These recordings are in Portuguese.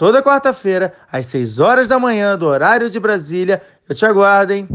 Toda quarta-feira, às 6 horas da manhã, do horário de Brasília. Eu te aguardo, hein?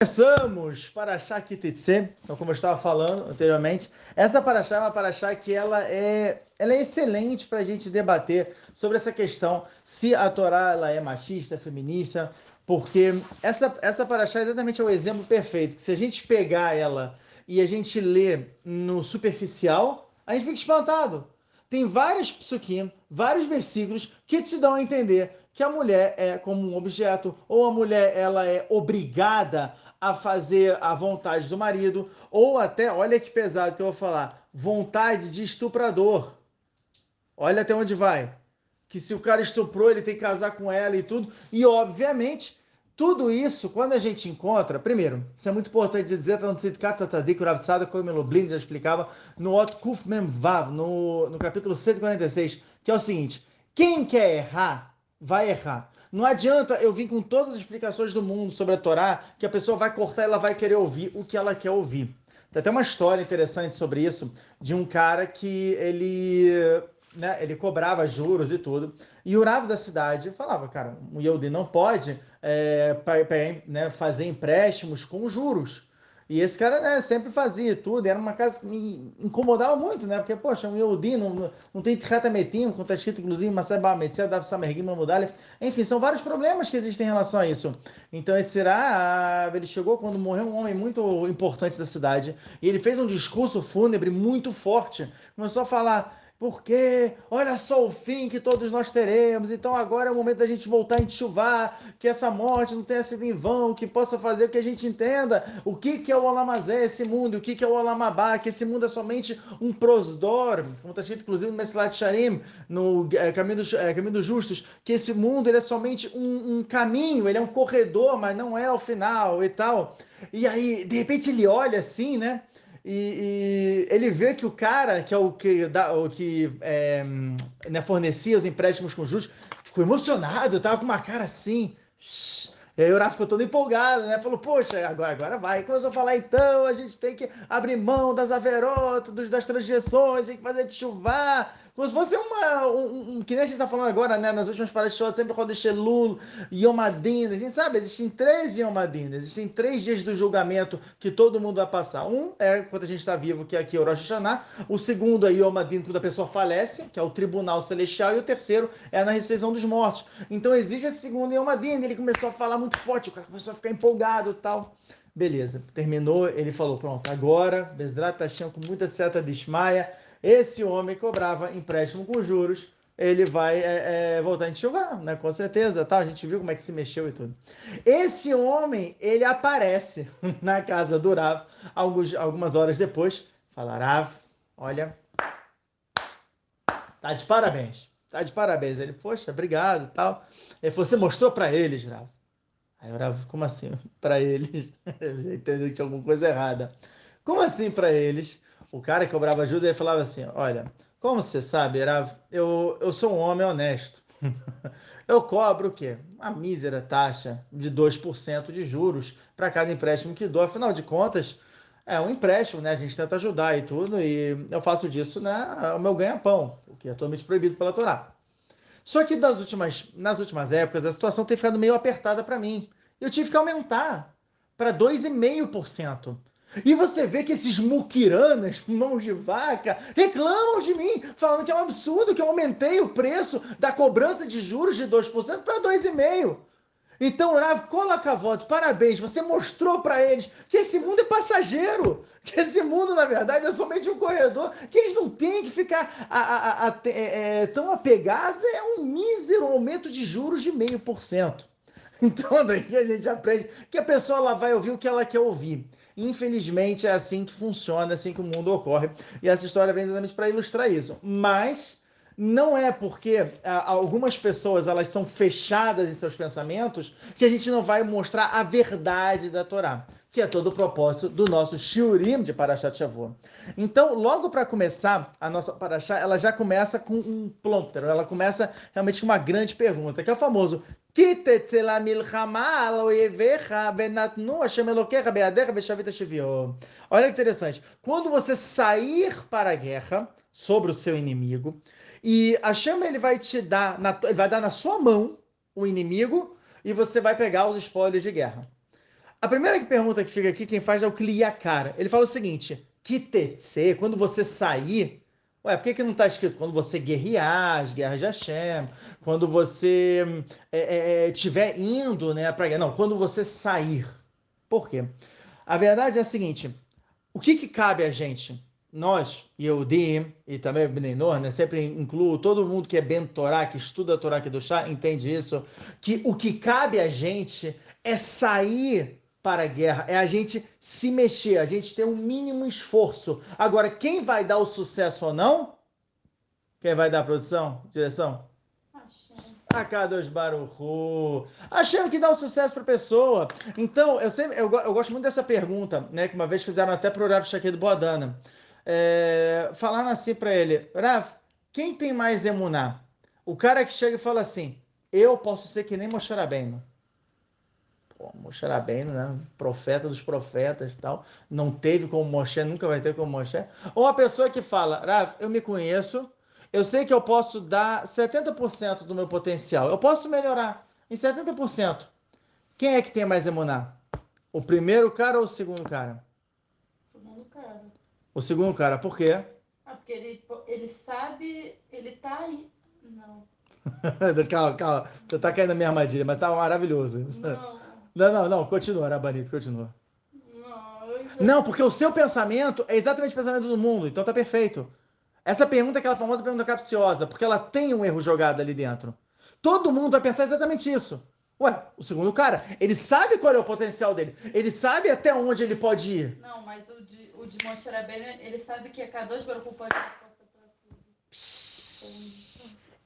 Começamos Paraxá Kititse, então como eu estava falando anteriormente, essa Paraxá é uma Paraxá que ela é, ela é excelente para a gente debater sobre essa questão se a Torá ela é machista, feminista, porque essa, essa Paraxá é exatamente o exemplo perfeito, que se a gente pegar ela e a gente ler no superficial, a gente fica espantado. Tem vários psukim, vários versículos que te dão a entender que a mulher é como um objeto, ou a mulher ela é obrigada a fazer a vontade do marido, ou até, olha que pesado que eu vou falar, vontade de estuprador. Olha até onde vai. Que se o cara estuprou, ele tem que casar com ela e tudo. E, obviamente, tudo isso, quando a gente encontra, primeiro, isso é muito importante dizer, está no Tzidkat Tzadik, o Rav Tzadok Blind já explicava, no Ot Kuf Mem Vav, no, no capítulo 146, que é o seguinte, quem quer errar, vai errar. Não adianta eu vir com todas as explicações do mundo sobre a Torá, que a pessoa vai cortar ela vai querer ouvir o que ela quer ouvir. Tem até uma história interessante sobre isso, de um cara que ele né, ele cobrava juros e tudo. E o Rav da cidade falava, cara, o Yehudi não pode é, pra, né, fazer empréstimos com juros. E esse cara né, sempre fazia tudo, era uma casa que me incomodava muito, né? Porque, poxa, um Yehudi não, não tem Metim, como está escrito, inclusive, Maseba Metzia, Dav Samergim, Mamudalef. Enfim, são vários problemas que existem em relação a isso. Então, esse será, ele chegou quando morreu um homem muito importante da cidade, e ele fez um discurso fúnebre muito forte. Começou a falar porque olha só o fim que todos nós teremos. Então agora é o momento da gente voltar a enxuvar, que essa morte não tenha sido em vão, que possa fazer que a gente entenda o que, que é o Olamazé, esse mundo, o que, que é o Olamabá, que esse mundo é somente um prosdor, como está escrito inclusive no Mesilat Sharim, no é, caminho, dos, é, caminho dos Justos, que esse mundo ele é somente um, um caminho, ele é um corredor, mas não é o final e tal. E aí, de repente, ele olha assim, né? E, e, ele vê que o cara, que é o que, dá, o que é, né, fornecia os empréstimos com juros, ficou emocionado, tava com uma cara assim. E aí o Rafa ficou todo empolgado, né? Falou, poxa, agora, agora vai. Começou a falar, então, a gente tem que abrir mão das averotas, das transgressões, tem que fazer de chuvar, como se fosse uma. Um, um, que nem a gente está falando agora, né? Nas últimas parashot, sempre quando Lul, Yom Adin. A gente sabe, existem três Yom Adin, existem três dias do julgamento que todo mundo vai passar. Um é quando a gente está vivo, que é aqui o Rosh Hashanah. O segundo é Yom Adin, quando a pessoa falece, que é o tribunal celestial. E o terceiro é na ressurreição dos mortos. Então existe esse segundo Yom Adin. Ele começou a falar muito forte, o cara começou a ficar empolgado tal. Beleza, terminou, ele falou, pronto, agora, Bezrat Hashem com muita seta de Ishmael, esse homem cobrava empréstimo com juros, ele vai é, é, voltar a enxuvar, né? Com certeza, tá? A gente viu como é que se mexeu e tudo. Esse homem, ele aparece na casa do Rav alguns, algumas horas depois. Fala, Rav, olha, tá de parabéns. Tá de parabéns. Ele, poxa, obrigado tal. Ele falou, você mostrou para eles, Rav. Aí o Rav, como assim? Para eles? Eu entendeu que tinha alguma coisa errada. Como assim para eles? O cara que cobrava ajuda, ele falava assim: Olha, como você sabe, Erav, eu, eu sou um homem honesto. eu cobro o quê? Uma mísera taxa de 2% de juros para cada empréstimo que dou. Afinal de contas, é um empréstimo, né? A gente tenta ajudar e tudo, e eu faço disso né, o meu ganha-pão, o que é totalmente proibido pela Torá. Só que nas últimas, nas últimas épocas a situação tem ficado meio apertada para mim. Eu tive que aumentar para 2,5%. E você vê que esses muquiranas, mãos de vaca, reclamam de mim, falando que é um absurdo que eu aumentei o preço da cobrança de juros de 2% para 2,5%. Então, Rav, voto, parabéns, você mostrou para eles que esse mundo é passageiro, que esse mundo, na verdade, é somente um corredor, que eles não têm que ficar a, a, a, é, é, tão apegados, é um mísero aumento de juros de meio por cento. Então, daí a gente aprende que a pessoa ela vai ouvir o que ela quer ouvir. Infelizmente é assim que funciona, é assim que o mundo ocorre. E essa história vem exatamente para ilustrar isso. Mas não é porque ah, algumas pessoas elas são fechadas em seus pensamentos que a gente não vai mostrar a verdade da Torá que é todo o propósito do nosso Shurim de Parashat Shavuot. Então, logo para começar, a nossa Parashat, ela já começa com um prompter, ela começa realmente com uma grande pergunta, que é o famoso Olha que interessante. Quando você sair para a guerra sobre o seu inimigo, e a chama ele vai te dar, na, ele vai dar na sua mão o inimigo, e você vai pegar os spoilers de guerra. A primeira pergunta que fica aqui, quem faz é o Kliakar. Ele fala o seguinte: Kitetse, quando você sair. Ué, por que, que não está escrito? Quando você guerrear as guerras de Hashem, quando você estiver é, é, é indo né, para guerra. Não, quando você sair. Por quê? A verdade é a seguinte: o que, que cabe a gente? Nós, Yehudim, e também Benenor, né, sempre incluo todo mundo que é Ben Torá, que estuda a Torá aqui do chá, entende isso, que o que cabe a gente é sair para a guerra, é a gente se mexer, a gente ter um mínimo esforço. Agora, quem vai dar o sucesso ou não? Quem vai dar a produção, direção? A Kadosh Baruchu. Hashem que dá o sucesso para a pessoa. Então, eu sempre eu, eu, gosto muito dessa pergunta, né? Que uma vez fizeram até para o Rav Shaquet Boadana. É, falaram assim para ele: Rav, quem tem mais emuná? O cara que chega e fala assim: Eu posso ser que nem Moshe Rabbeinu. Moshe Rabbeinu, né? Profeta dos profetas e tal. Não teve como Moshe, nunca vai ter como Moshe. Ou a pessoa que fala, Rav, eu me conheço, eu sei que eu posso dar 70% do meu potencial. Eu posso melhorar em 70%. Quem é que tem mais emuná? O primeiro cara ou o segundo cara? O segundo cara. O segundo cara, por quê? Ah, porque ele, ele sabe, ele tá aí. Não. calma, calma. Você tá caindo na minha armadilha, mas tá maravilhoso. Não. Não, não, não, continua, Arabanito, continua. Não, porque o seu pensamento é exatamente o pensamento do mundo, então tá perfeito. Essa pergunta é aquela famosa pergunta capciosa, porque ela tem um erro jogado ali dentro. Todo mundo vai pensar exatamente isso. Ué, o segundo cara, ele sabe qual é o potencial dele. Ele sabe até onde ele pode ir. Não, mas o de, o de Moshe ele sabe que a Kadosh Baruch pode dar força pra tudo.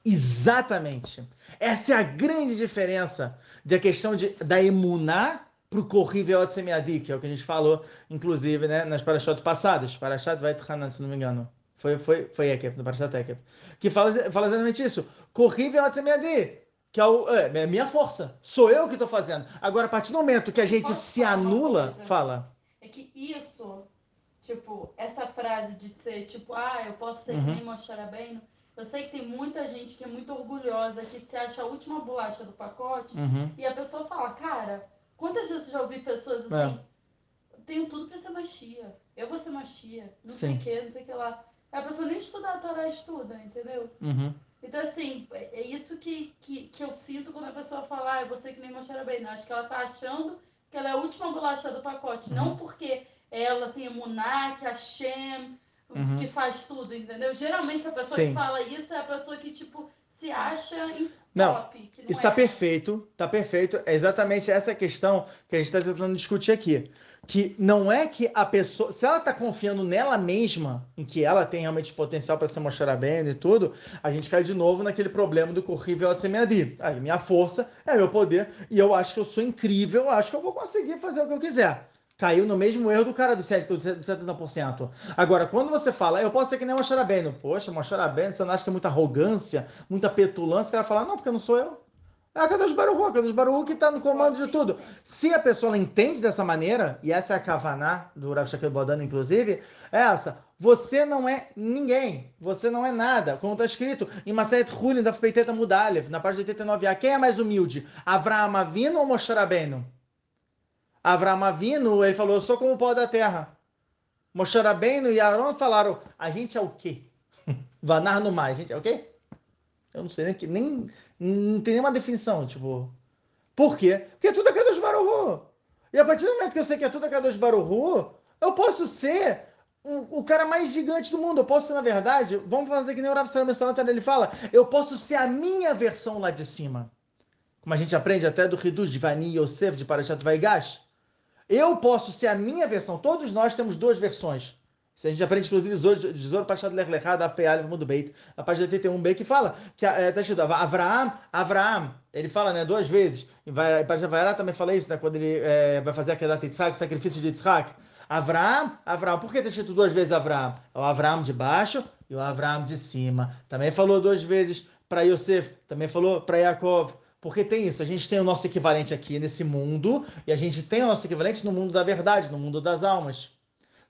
Exatamente. Essa é a grande diferença da questão de, da emuná para o Corrivel de Semiadi, que é o que a gente falou, inclusive, né, nas parashat passadas. Parashat vai Hanan, se não me engano. Foi, foi, foi Ekef, no Parashat Ekef. Que fala, fala exatamente isso. Corrivel de Semiadi, que é, o, é, é minha força. Sou eu que estou fazendo. Agora, a partir do momento que a gente Posso se anula, fala. É que isso, tipo, essa frase de ser, tipo, ah, eu posso ser uhum. nem Moshe Rabbeinu, eu sei que tem muita gente que é muito orgulhosa, que se acha a última bolacha do pacote, uhum. e a pessoa fala, cara, quantas vezes eu já ouvi pessoas é. assim, é. tenho tudo para ser machia, eu vou ser machia, não Sim. sei o que, não sei o que lá. A pessoa nem estudar a Torá estuda, entendeu? Uhum. Então, assim, é, é isso que, que, que eu sinto quando a pessoa fala, ah, você que nem mostrar bem. Não, acho que ela tá achando que ela é a última bolacha do pacote. Uhum. Não porque ela tem a Munak, a Shem, uhum. que faz tudo, entendeu? Geralmente a pessoa Sim. que fala isso é a pessoa que, tipo, se acha em não, top. Não está é. perfeito, está perfeito. É exatamente essa questão que a gente está tentando discutir aqui. Que não é que a pessoa, se ela está confiando nela mesma, em que ela tem realmente potencial para se mostrar bem e tudo, a gente cai de novo naquele problema do corrível de semiadi. Aí minha força é meu poder e eu acho que eu sou incrível, acho que eu vou conseguir fazer o que eu quiser caiu no mesmo erro do cara do 70%. Agora, quando você fala, eu posso ser que nem uma Xarabeno. Poxa, uma Xarabeno, você não acha que é muita arrogância, muita petulância? O cara fala, não, porque não sou eu. É a Kadosh Baruch, a Kadosh Baruch que está no comando de tudo. Se a pessoa entende dessa maneira, e essa é a Kavaná do Rav Shakir Bodana, inclusive, é essa. Você não é ninguém. Você não é nada. Como está escrito em Maset Hulin da Feiteta Mudalev, na parte 89a. Quem é mais humilde? Avraham Avino ou Moshe Rabbeinu? Avram Avinu, ele falou, eu sou como o pó da terra. Moshe Rabbeinu e Aaron falaram, a gente é o quê? Vanar no mar, a gente é o quê? Eu não sei nem, que, nem não tem nenhuma definição, tipo... Por quê? Porque tudo é Kadosh Baruhu. E a partir do momento que eu sei que é tudo é Kadosh Baruhu, eu posso ser o, o cara mais gigante do mundo. Eu posso ser, na verdade, vamos fazer que nem o Rav Salam ele fala, eu posso ser a minha versão lá de cima. Como a gente aprende até do Hidush de Vani Yosef, de Parashat Vaigash. Eu posso ser a minha versão. Todos nós temos duas versões. Isso a gente aprende, inclusive, Tesouro Pachad Lech Lechá, da PA, do Beit, a página 81b, que fala, que está é, escrito, Avraham, Avraham, ele fala, né, duas vezes, e a página Vairá também fala isso, né, quando ele é, vai fazer aquela Yitzhak, sacrifício de Yitzhak, Avraham, Avraham, por que está escrito duas vezes Avraham? É o Avraham de baixo e o Avraham de cima. Também falou duas vezes para Yosef, também falou para Yaakov, porque tem isso, a gente tem o nosso equivalente aqui nesse mundo, e a gente tem o nosso equivalente no mundo da verdade, no mundo das almas.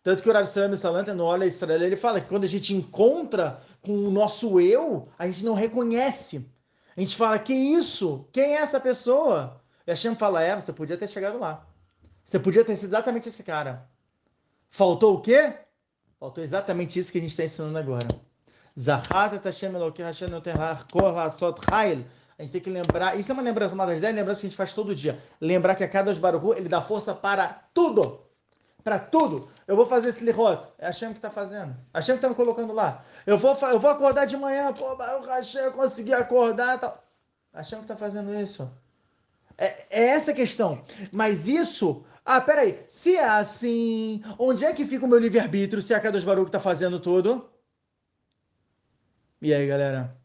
Tanto que o Rav Israel Salanter, no Olha Israel, ele fala que quando a gente encontra com o nosso eu, a gente não reconhece. A gente fala, que isso? Quem é essa pessoa? E a Shem fala, é, você podia ter chegado lá. Você podia ter sido exatamente esse cara. Faltou o quê? Faltou exatamente isso que a gente está ensinando agora. A gente tem que lembrar, isso é uma lembrança, uma das 10 lembranças que a gente faz todo dia. Lembrar que a cada Baruhu, ele dá força para tudo para tudo. Eu vou fazer esse lirot. É a Hashem que está fazendo. A Hashem que está me colocando lá. Eu vou, eu vou acordar de manhã. Pô, o Hashem, eu consegui acordar. Tal. A Hashem que está fazendo isso. É, é essa a questão. Mas isso... Ah, peraí. Se é assim, onde é que fica o meu livre-arbítrio se é a Kadosh Baruch está fazendo tudo? E aí, galera?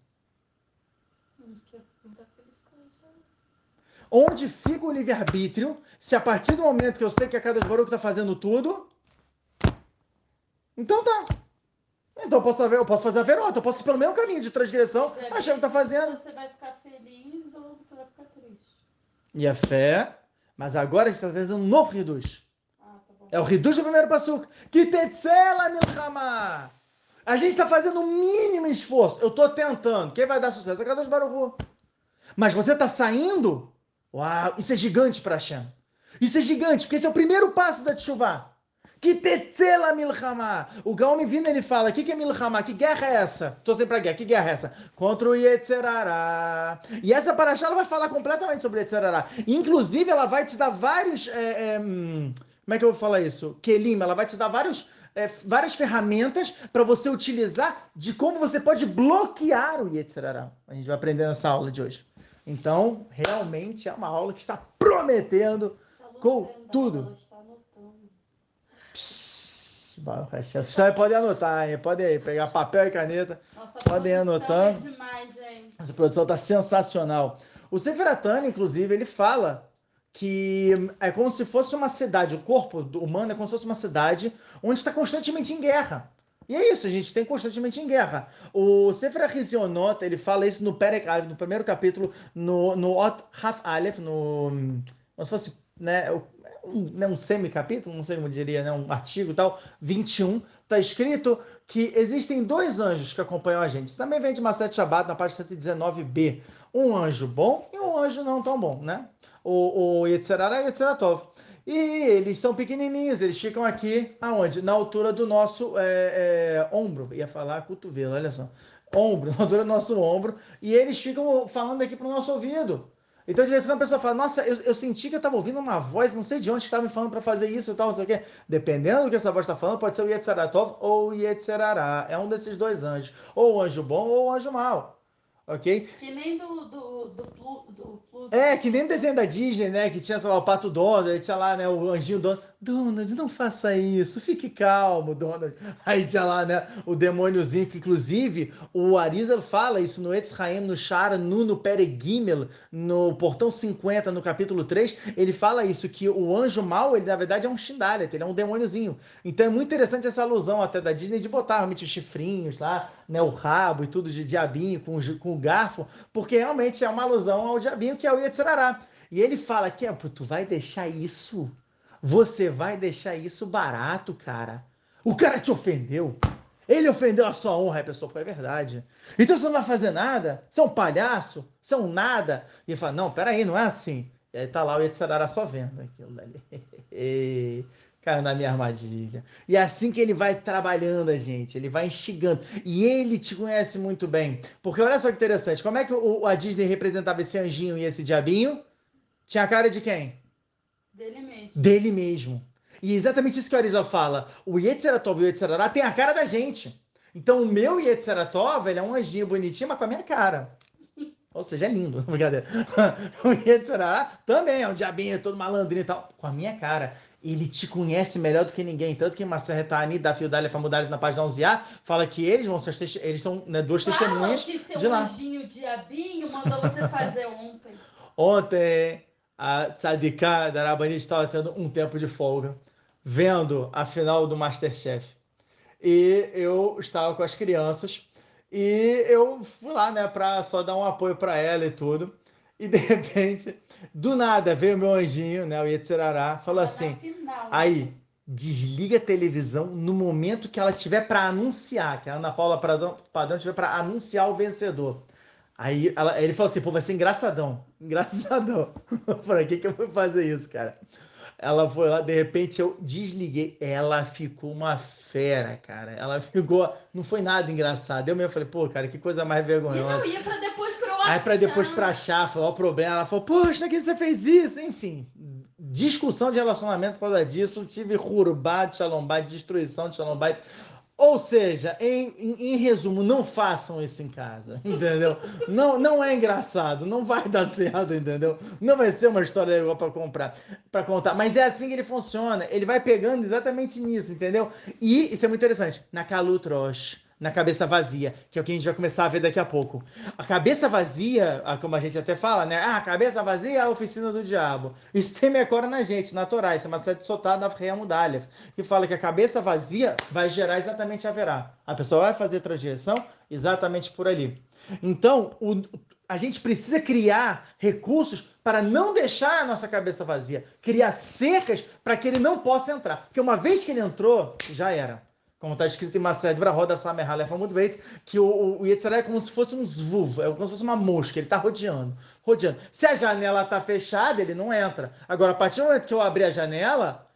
Onde fica o livre-arbítrio se a partir do momento que eu sei que a cada Baruch está fazendo tudo? Então tá. Então eu posso, fazer, eu posso fazer a verota, eu posso ir pelo mesmo caminho de transgressão, é, achando que está fazendo. Você vai ficar feliz ou você vai ficar triste? E a fé, mas agora a gente está trazendo um novo reduz. Ah, tá é o reduz do primeiro passuco. Que tetzela milchama. A gente está fazendo o mínimo esforço. Eu estou tentando. Quem vai dar sucesso? É cada Baruch. Mas você está saindo Uau, isso é gigante para Hashem. Isso é gigante, porque esse é o primeiro passo da Teshuvah. Que tetzela milchama. O Gaon vindo ele fala, o que, que é milchama? Que guerra é essa? Tô sempre pra guerra. Que guerra é essa? Contra o Yetzerará. E essa paraxá ela vai falar completamente sobre Yetzerará. Inclusive, ela vai te dar vários... É, é, hum, como é que eu vou falar isso? Kelim, ela vai te dar vários... É, várias ferramentas para você utilizar de como você pode bloquear o Yetzirará. A gente vai aprender nessa aula de hoje. Então, realmente é uma aula que está prometendo tá com tudo. Você pode anotar, hein? Pode pegar papel e caneta. Nossa, podem ir anotando. É demais, gente. Essa produção está sensacional. O Seferatani, inclusive, ele fala que é como se fosse uma cidade, o corpo humano é como se fosse uma cidade onde está constantemente em guerra. E é isso, a gente tem constantemente em guerra. O Sefer Hizionot, ele fala isso no Perek no primeiro capítulo, no, no Ot Haf Aleph, no, como se fosse né, um, né, um semi-capítulo, não sei como diria, né, um artigo tal, 21, está escrito que existem dois anjos que acompanham a gente. Isso também vem de Maset Shabbat, na parte 119b. Um anjo bom e um anjo não tão bom, né? O, o Yetzerara e Yetzeratov. E eles são pequenininhos, eles ficam aqui, aonde? Na altura do nosso é, é, ombro. Ia falar cotovelo, olha só. Ombro, na altura do nosso ombro. E eles ficam falando aqui para o nosso ouvido. Então, de vez em quando a pessoa fala, nossa, eu, eu senti que eu estava ouvindo uma voz, não sei de onde estava me falando para fazer isso e tal, não sei o quê. Dependendo do que essa voz está falando, pode ser o Yetzeratov ou o Yetzerará. É um desses dois anjos. Ou o anjo bom ou o anjo mau ok? Que nem do, do, do, do. É, que nem o desenho da Disney, né? Que tinha, sei lá, o Pato Donald, tinha lá, né, o anjinho Donald. Donald, não faça isso, fique calmo, Donald. Aí tinha lá, né, o demôniozinho, que inclusive o Arizal fala isso no Etzraim, no Shara, no, no Peregimel, no Portão 50, no capítulo 3, ele fala isso, que o anjo mau, ele na verdade é um Shindalet, ele é um demôniozinho. Então é muito interessante essa alusão até da Disney de botar realmente os chifrinhos lá, né, o rabo e tudo de diabinho com, com o garfo, porque realmente é uma alusão ao diabinho que é o Yetzirará. E ele fala que, tu vai deixar isso você vai deixar isso barato, cara. O cara te ofendeu. Ele ofendeu a sua honra, a pessoa, é verdade. Então você não vai fazer nada? Você é um palhaço? Você é um nada? E ele fala, não, peraí, não é assim. E aí tá lá o Yetzirará só vendo aquilo dali. Caiu na minha armadilha. E é assim que ele vai trabalhando a gente, ele vai instigando. E ele te conhece muito bem. Porque olha só que interessante, como é que o, a Disney representava esse anjinho e esse diabinho? Tinha a cara de quem? Dele mesmo. Dele mesmo. E é exatamente isso que o Arizal fala. O Yetzeratov e o Yetzerará tem a cara da gente. Então o meu Yetzeratov, ele é um anjinho bonitinho, mas com a minha cara. Ou seja, é lindo, brincadeira. o Yetzerará também é um diabinho todo malandrinho e tal, com a minha cara. ele te conhece melhor do que ninguém. Tanto que Massa Retani, da Fiodalha Famudalha na página 11A, fala que eles vão ser eles são né, duas Fala testemunhas que seu de lá. anjinho diabinho mandou você fazer ontem. Ontem, a Tzadika da Rabani estava tendo um tempo de folga, vendo a final do Masterchef. E eu estava com as crianças e eu fui lá, né, para só dar um apoio para ela e tudo. E de repente, do nada, veio meu anjinho, né, o Yetzirará, falou assim: Final, aí, desliga a televisão no momento que ela tiver para anunciar, que a Ana Paula Padrão, Padrão tiver para anunciar o vencedor. Aí ela- ele falou assim, pô, vai ser engraçadão, engraçadão. O que que eu vou fazer isso, cara? Ela foi lá, de repente eu desliguei, ela ficou uma fera, cara. Ela ficou, não foi nada engraçado. Eu mesmo falei, pô, cara, que coisa mais E vergonhosa. não ia pra depois pra eu Aí pra depois pra achar, falar o problema, ela falou, poxa, que você fez isso? Enfim, discussão de relacionamento por causa disso, tive rurubá de xalombá, destruição de xalombá. Ou seja, em, em, em resumo, não façam isso em casa, entendeu? Não, não é engraçado, não vai dar certo, entendeu? Não vai ser uma história legal para comprar, para contar. Mas é assim que ele funciona. Ele vai pegando exatamente nisso, entendeu? E isso é muito interessante. Na Calutroche, na cabeça vazia, que é o que a gente vai começar a ver daqui a pouco. A cabeça vazia, ah, como a gente até fala, né? Ah, a cabeça vazia é a oficina do diabo. Isso tem agora na gente, na Torá. Isso é uma sete soltada na Freia Mudalha, que fala que a cabeça vazia vai gerar exatamente a verá. A pessoa vai fazer transgressão exatamente por ali. Então, o- a gente precisa criar recursos para não deixar a nossa cabeça vazia, criar cercas para que ele não possa entrar. Porque uma vez que ele entrou, já era. Como está escrito em Mased Brahoda Samerha Lefa muito bem, que o, o, Yetzirah é como se fosse um zvuv, é como se fosse uma mosca, ele está rodeando, rodeando. Se a janela está fechada, ele não entra. Agora, a partir do momento que eu abrir a janela,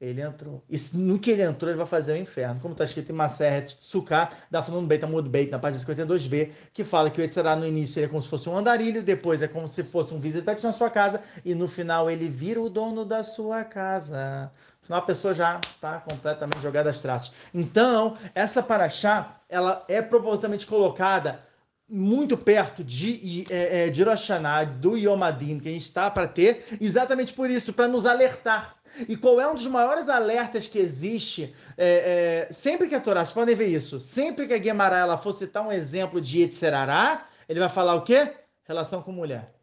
ele entrou. E no que ele entrou, ele vai fazer o inferno. Como está escrito em Maseret Sukkah, da Funun Beit Amud Beit, na página 52b, que fala que o Yetzirah no início é como se fosse um andarilho, depois é como se fosse um visitante na sua casa, e no final ele vira o dono da sua casa. Final a pessoa já está completamente jogada às traças. Então, essa paraxá, ela é propositalmente colocada muito perto de, é, é, de do Yom Adin, que a gente está para ter, exatamente por isso, para nos alertar. E qual é um dos maiores alertas que existe? É, é, sempre que a Torá, vocês podem ver isso, sempre que a Guemará ela for citar um exemplo de Yetzerará, ele vai falar o quê? Relação com mulher.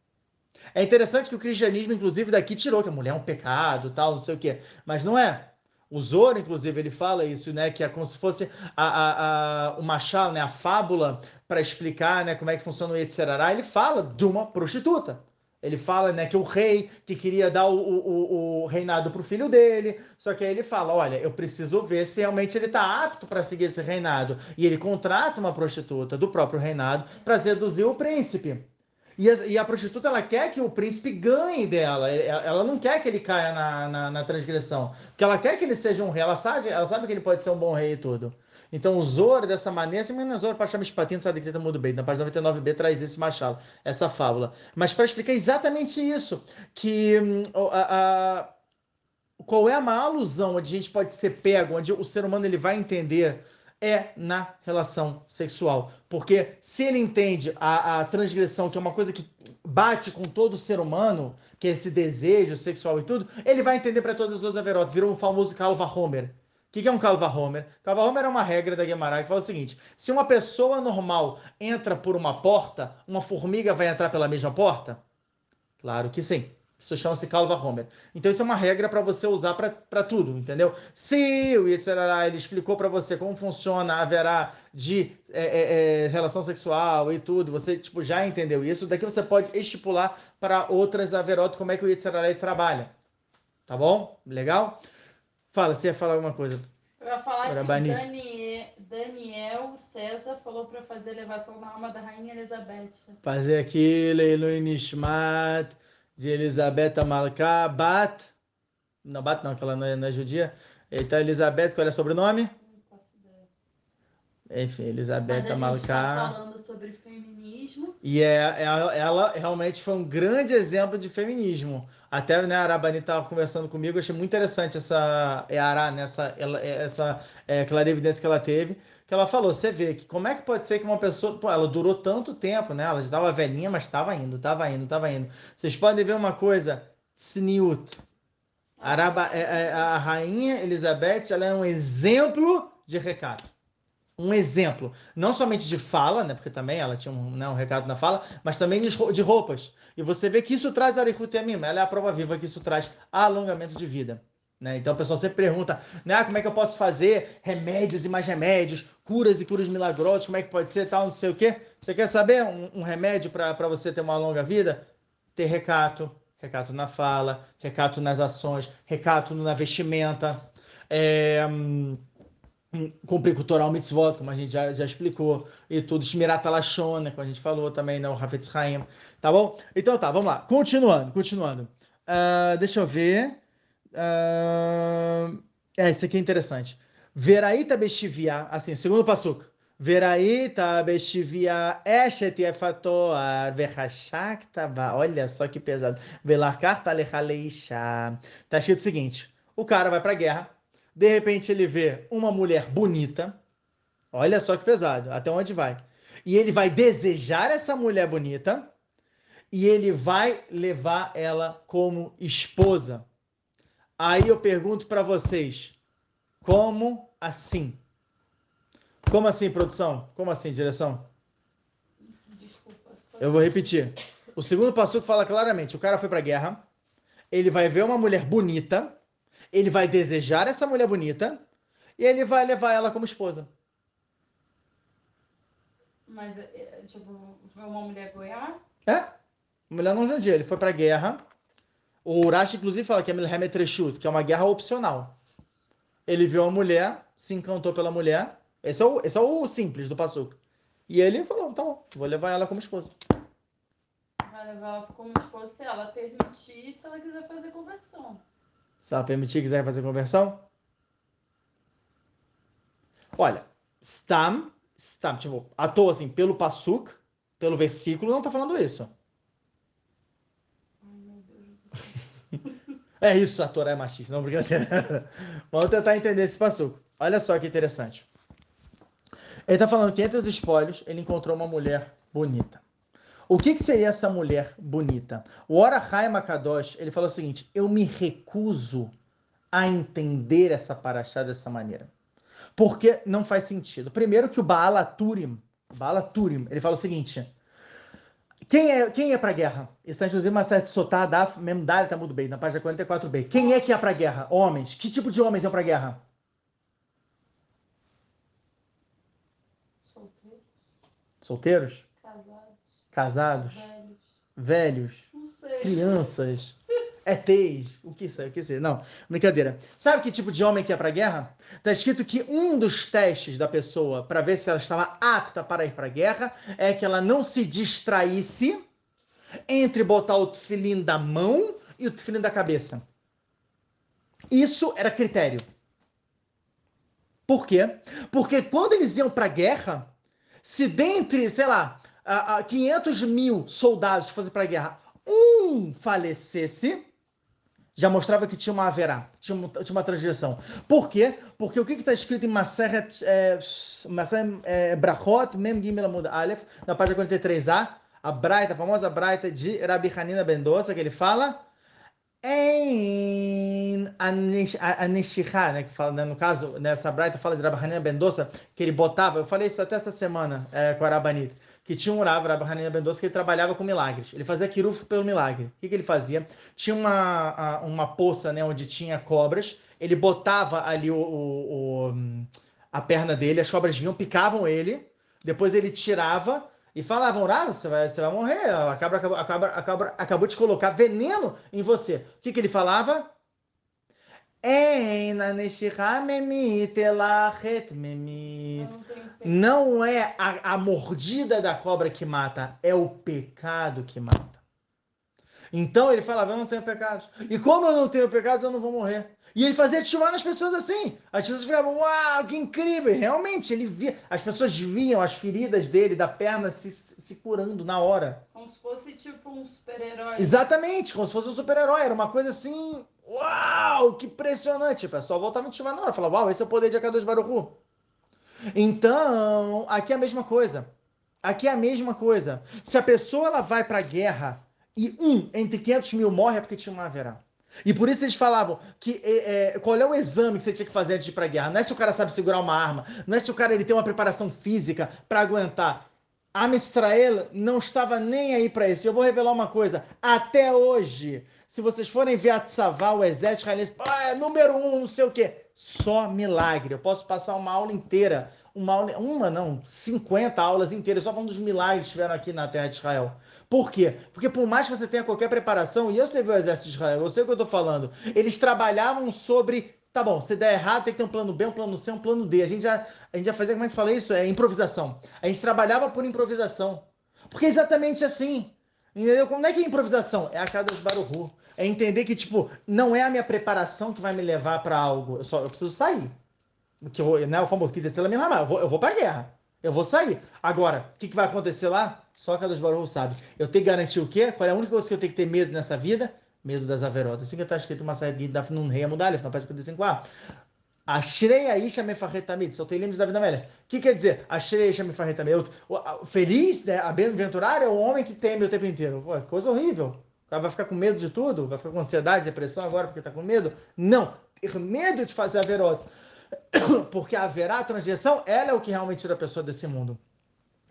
É interessante que o cristianismo, inclusive, daqui tirou que a mulher é um pecado, tal, não sei o quê. Mas não é. O Zoro, inclusive, ele fala isso, né? Que é como se fosse a, a, a, o machal, né? A fábula para explicar né, como é que funciona o Yetzirará. Ele fala de uma prostituta. Ele fala né, que o rei que queria dar o, o, o reinado para o filho dele, só que aí ele fala: olha, eu preciso ver se realmente ele está apto para seguir esse reinado. E ele contrata uma prostituta do próprio reinado para seduzir o príncipe. E a, e a, prostituta ela quer que o príncipe ganhe dela, ela não quer que ele caia na, na, na, transgressão, porque ela quer que ele seja um rei, ela sabe, ela sabe que ele pode ser um bom rei e tudo. Então o Zoro, dessa maneira, assim, mas Zoro para chamar espatinho, sabe que muito bem, na página 99b traz esse machado, essa fábula. Mas para explicar exatamente isso, que hum, a, a, qual é a maior alusão onde a gente pode ser pego, onde o ser humano ele vai entender é na relação sexual. Porque se ele entende a, a, transgressão, que é uma coisa que bate com todo ser humano, que é esse desejo sexual e tudo, ele vai entender para todas as outras averotas. Virou um famoso Calva Homer. O que, que é um Calva Homer? Calva Homer é uma regra da Guimarães que fala o seguinte: se uma pessoa normal entra por uma porta, uma formiga vai entrar pela mesma porta? Claro que sim. Isso chama-se Calva Homer. Então, isso é uma regra para você usar para tudo, entendeu? Se o Yetzirará, ele explicou para você como funciona a verá de é, é, é, relação sexual e tudo, você tipo, já entendeu isso, daqui você pode estipular para outras averotas como é que o Yetzirará trabalha. Tá bom? Legal? Fala, você ia falar alguma coisa. Eu ia falar Era que Banito. Daniel, Daniel César falou para fazer elevação na alma da Rainha Elizabeth. Fazer aqui, Leilu Nishmat, de Elisabetta Malká, Bat. Não, Bat não, que ela não é, não é judia. Então, Elizabeth, qual é o sobrenome? Enfim, Mas Elisabetta a gente está Malká. falando sobre feminismo. E é, é- ela realmente foi um grande exemplo de feminismo. Até né, a Arabani estava conversando comigo, achei muito interessante essa Eara, nessa ela- essa é, clarividência que ela teve, que ela falou, você vê que como é que pode ser que uma pessoa, pô, ela durou tanto tempo, né? Ela já estava velhinha, mas estava indo, estava indo, estava indo. Vocês podem ver uma coisa, Sniut. Araba, é, é, a rainha Elizabeth ela é um exemplo de recado. Um exemplo. Não somente de fala, né, porque também ela tinha um, né, um recado na fala, mas também de roupas. E você vê que isso traz Arihut Yamim. Ela é a prova viva que isso traz alongamento de vida. Né? Então o pessoal sempre pergunta, né, ah, como é que eu posso fazer remédios e mais remédios, curas e curas milagrosas, como é que pode ser, tal, não sei o quê. Você quer saber um, um remédio para você ter uma longa vida? Ter recato, recato na fala, recato nas ações, recato na vestimenta, é, hum, cumprir mitzvot, como a gente já, já explicou, e tudo, Shmirat Lashon, como a gente falou também, né, o Hafetz Haim, tá bom? Então tá, vamos lá, continuando, continuando. Uh, deixa eu ver... Uh, é, isso aqui é interessante. Veraíta Beshivia, assim, segundo passuco. Veraíta Beshivia Eshet Yefatoar Verhashaktaba. Olha só que pesado. Velarkar Talechaleisha. Tá escrito o seguinte: o cara vai pra guerra, de repente ele vê uma mulher bonita. Olha só que pesado. Até onde vai? E ele vai desejar essa mulher bonita e ele vai levar ela como esposa. Aí eu pergunto para vocês, como assim? Como assim, produção? Como assim, direção? Desculpa. Eu vou repetir. O segundo passo fala claramente: o cara foi para guerra, ele vai ver uma mulher bonita, ele vai desejar essa mulher bonita e ele vai levar ela como esposa. Mas, é, é, tipo, uma mulher goiá? É. Mulher não judia. Ele foi para a guerra, o Urash, inclusive, fala que é Milhemet Reshut, que é uma guerra opcional. Ele viu a mulher, se encantou pela mulher. Esse é o, esse é o simples do Passuca. E ele falou: tá bom, vou levar ela como esposa. Vai levar ela como esposa se ela permitir, se ela quiser fazer conversão. Se ela permitir quiser fazer conversão? Olha, Stam, Stam, tipo, à toa assim, pelo Passuk, pelo versículo, não tá falando isso. É isso, a Torá é machista, não brincadeira. Vamos tentar entender esse passuco. Olha só que interessante. Ele está falando que entre os espólios ele encontrou uma mulher bonita. O que, que seria essa mulher bonita? O Ora Haim Akadosh, ele falou o seguinte: eu me recuso a entender essa paraxá dessa maneira. Porque não faz sentido. Primeiro que o Baal Turim, Baal Turim, ele fala o seguinte: quem é, quem é para a guerra? É inclusive uma certa sotada, mesmo Dália tá muito bem, na página 44b. Quem é que é para a guerra? Homens. Que tipo de homens é para a guerra? Solteiros. Solteiros? Casados. Casados? Velhos. Velhos. Não sei. Crianças. É teis, o que isso é, o que isso é? Não, brincadeira. Sabe que tipo de homem que é para guerra? Tá escrito que um dos testes da pessoa para ver se ela estava apta para ir para guerra é que ela não se distraísse entre botar o tefilim da mão e o tefilim da cabeça. Isso era critério. Por quê? Porque quando eles iam para guerra, se dentre, sei lá, 500 mil soldados que fossem para guerra, um falecesse, já mostrava que tinha uma haverá, tinha uma, tinha uma transgressão. Por quê? Porque o que está escrito em Maseret, é, Maseret é, Brachot, Mem Gimel Amud Aleph, na página 43a, a Braita, a famosa Braita de Rabi Hanina Bendosa, que ele fala em Aneshihá, né, que fala, né, no caso, nessa Braita fala de Rabi Hanina Bendosa, que ele botava, eu falei isso até essa semana é, com a Rabanit, que tinha um Rav, Rav Hanina Bendosa, que ele trabalhava com milagres. Ele fazia kiruf pelo milagre. O que, que ele fazia? Tinha uma, uma poça né, onde tinha cobras, ele botava ali o, o, o, a perna dele, as cobras vinham, picavam ele, depois ele tirava e falavam, Rav, você vai, você vai morrer, a cabra, a, cabra, a acabou de colocar veneno em você. O que, que ele falava? Não é a, a mordida da cobra que mata, é o pecado que mata. Então ele falava: Eu não tenho pecados. E como eu não tenho pecados, eu não vou morrer. E ele fazia chuva nas pessoas assim. As pessoas ficavam, uau, que incrível! realmente, ele via. As pessoas viam as feridas dele, da perna, se, se curando na hora. Como se fosse tipo um super-herói. Exatamente, como se fosse um super-herói. Era uma coisa assim, uau, que impressionante. Pessoal voltava a te na hora. Falava, uau, esse é o poder de Akadosh Baruchu. Então, aqui é a mesma coisa. Aqui é a mesma coisa. Se a pessoa ela vai para a guerra e um entre 500 mil morre é porque tinha uma haverá. E por isso eles falavam que é, é, qual é o exame que você tinha que fazer antes de ir pra guerra. Não é se o cara sabe segurar uma arma, não é se o cara ele tem uma preparação física para aguentar. A Mistrael não estava nem aí para isso. Eu vou revelar uma coisa. Até hoje, se vocês forem ver a o exército israelense, é número um, não sei o quê. Só milagre. Eu posso passar uma aula inteira, uma aula, uma não, 50 aulas inteiras, só falando dos milagres que tiveram aqui na terra de Israel. Por quê? Porque por mais que você tenha qualquer preparação, e eu sei ver o exército de Israel, eu sei o que eu estou falando, eles trabalhavam sobre Tá bom, se der errado, tem que ter um plano B, um plano C, um plano D. A gente já, a gente já fazia, como é que fala isso? É improvisação. A gente trabalhava por improvisação. Porque é exatamente assim. Entendeu? Como é que é improvisação? É a cada dos Baruhu. É entender que, tipo, não é a minha preparação que vai me levar para algo. Eu, só, eu preciso sair. Que eu, né, o famoso que desceu me eu vou, eu vou pra guerra. Eu vou sair. Agora, o que, que vai acontecer lá? Só cada dos Baruhu sabe. Eu tenho que garantir o quê? Qual é a única coisa que eu tenho que ter medo nessa vida? Medo das averotas. Assim que está escrito uma saída da Nun Rei Amudalef, na página 55a. Ashrei Aisha Mefarretamid, só tem da vida velha. O que quer dizer? Ashrei Aisha Mefarretamid. Feliz, né? a bem-aventurada é o homem que teme o tempo inteiro. Pô, coisa horrível. O cara vai ficar com medo de tudo? Vai ficar com ansiedade, depressão agora porque está com medo? Não. Ter medo de fazer a verota. Porque haverá a transgressão, ela é o que realmente tira a pessoa desse mundo.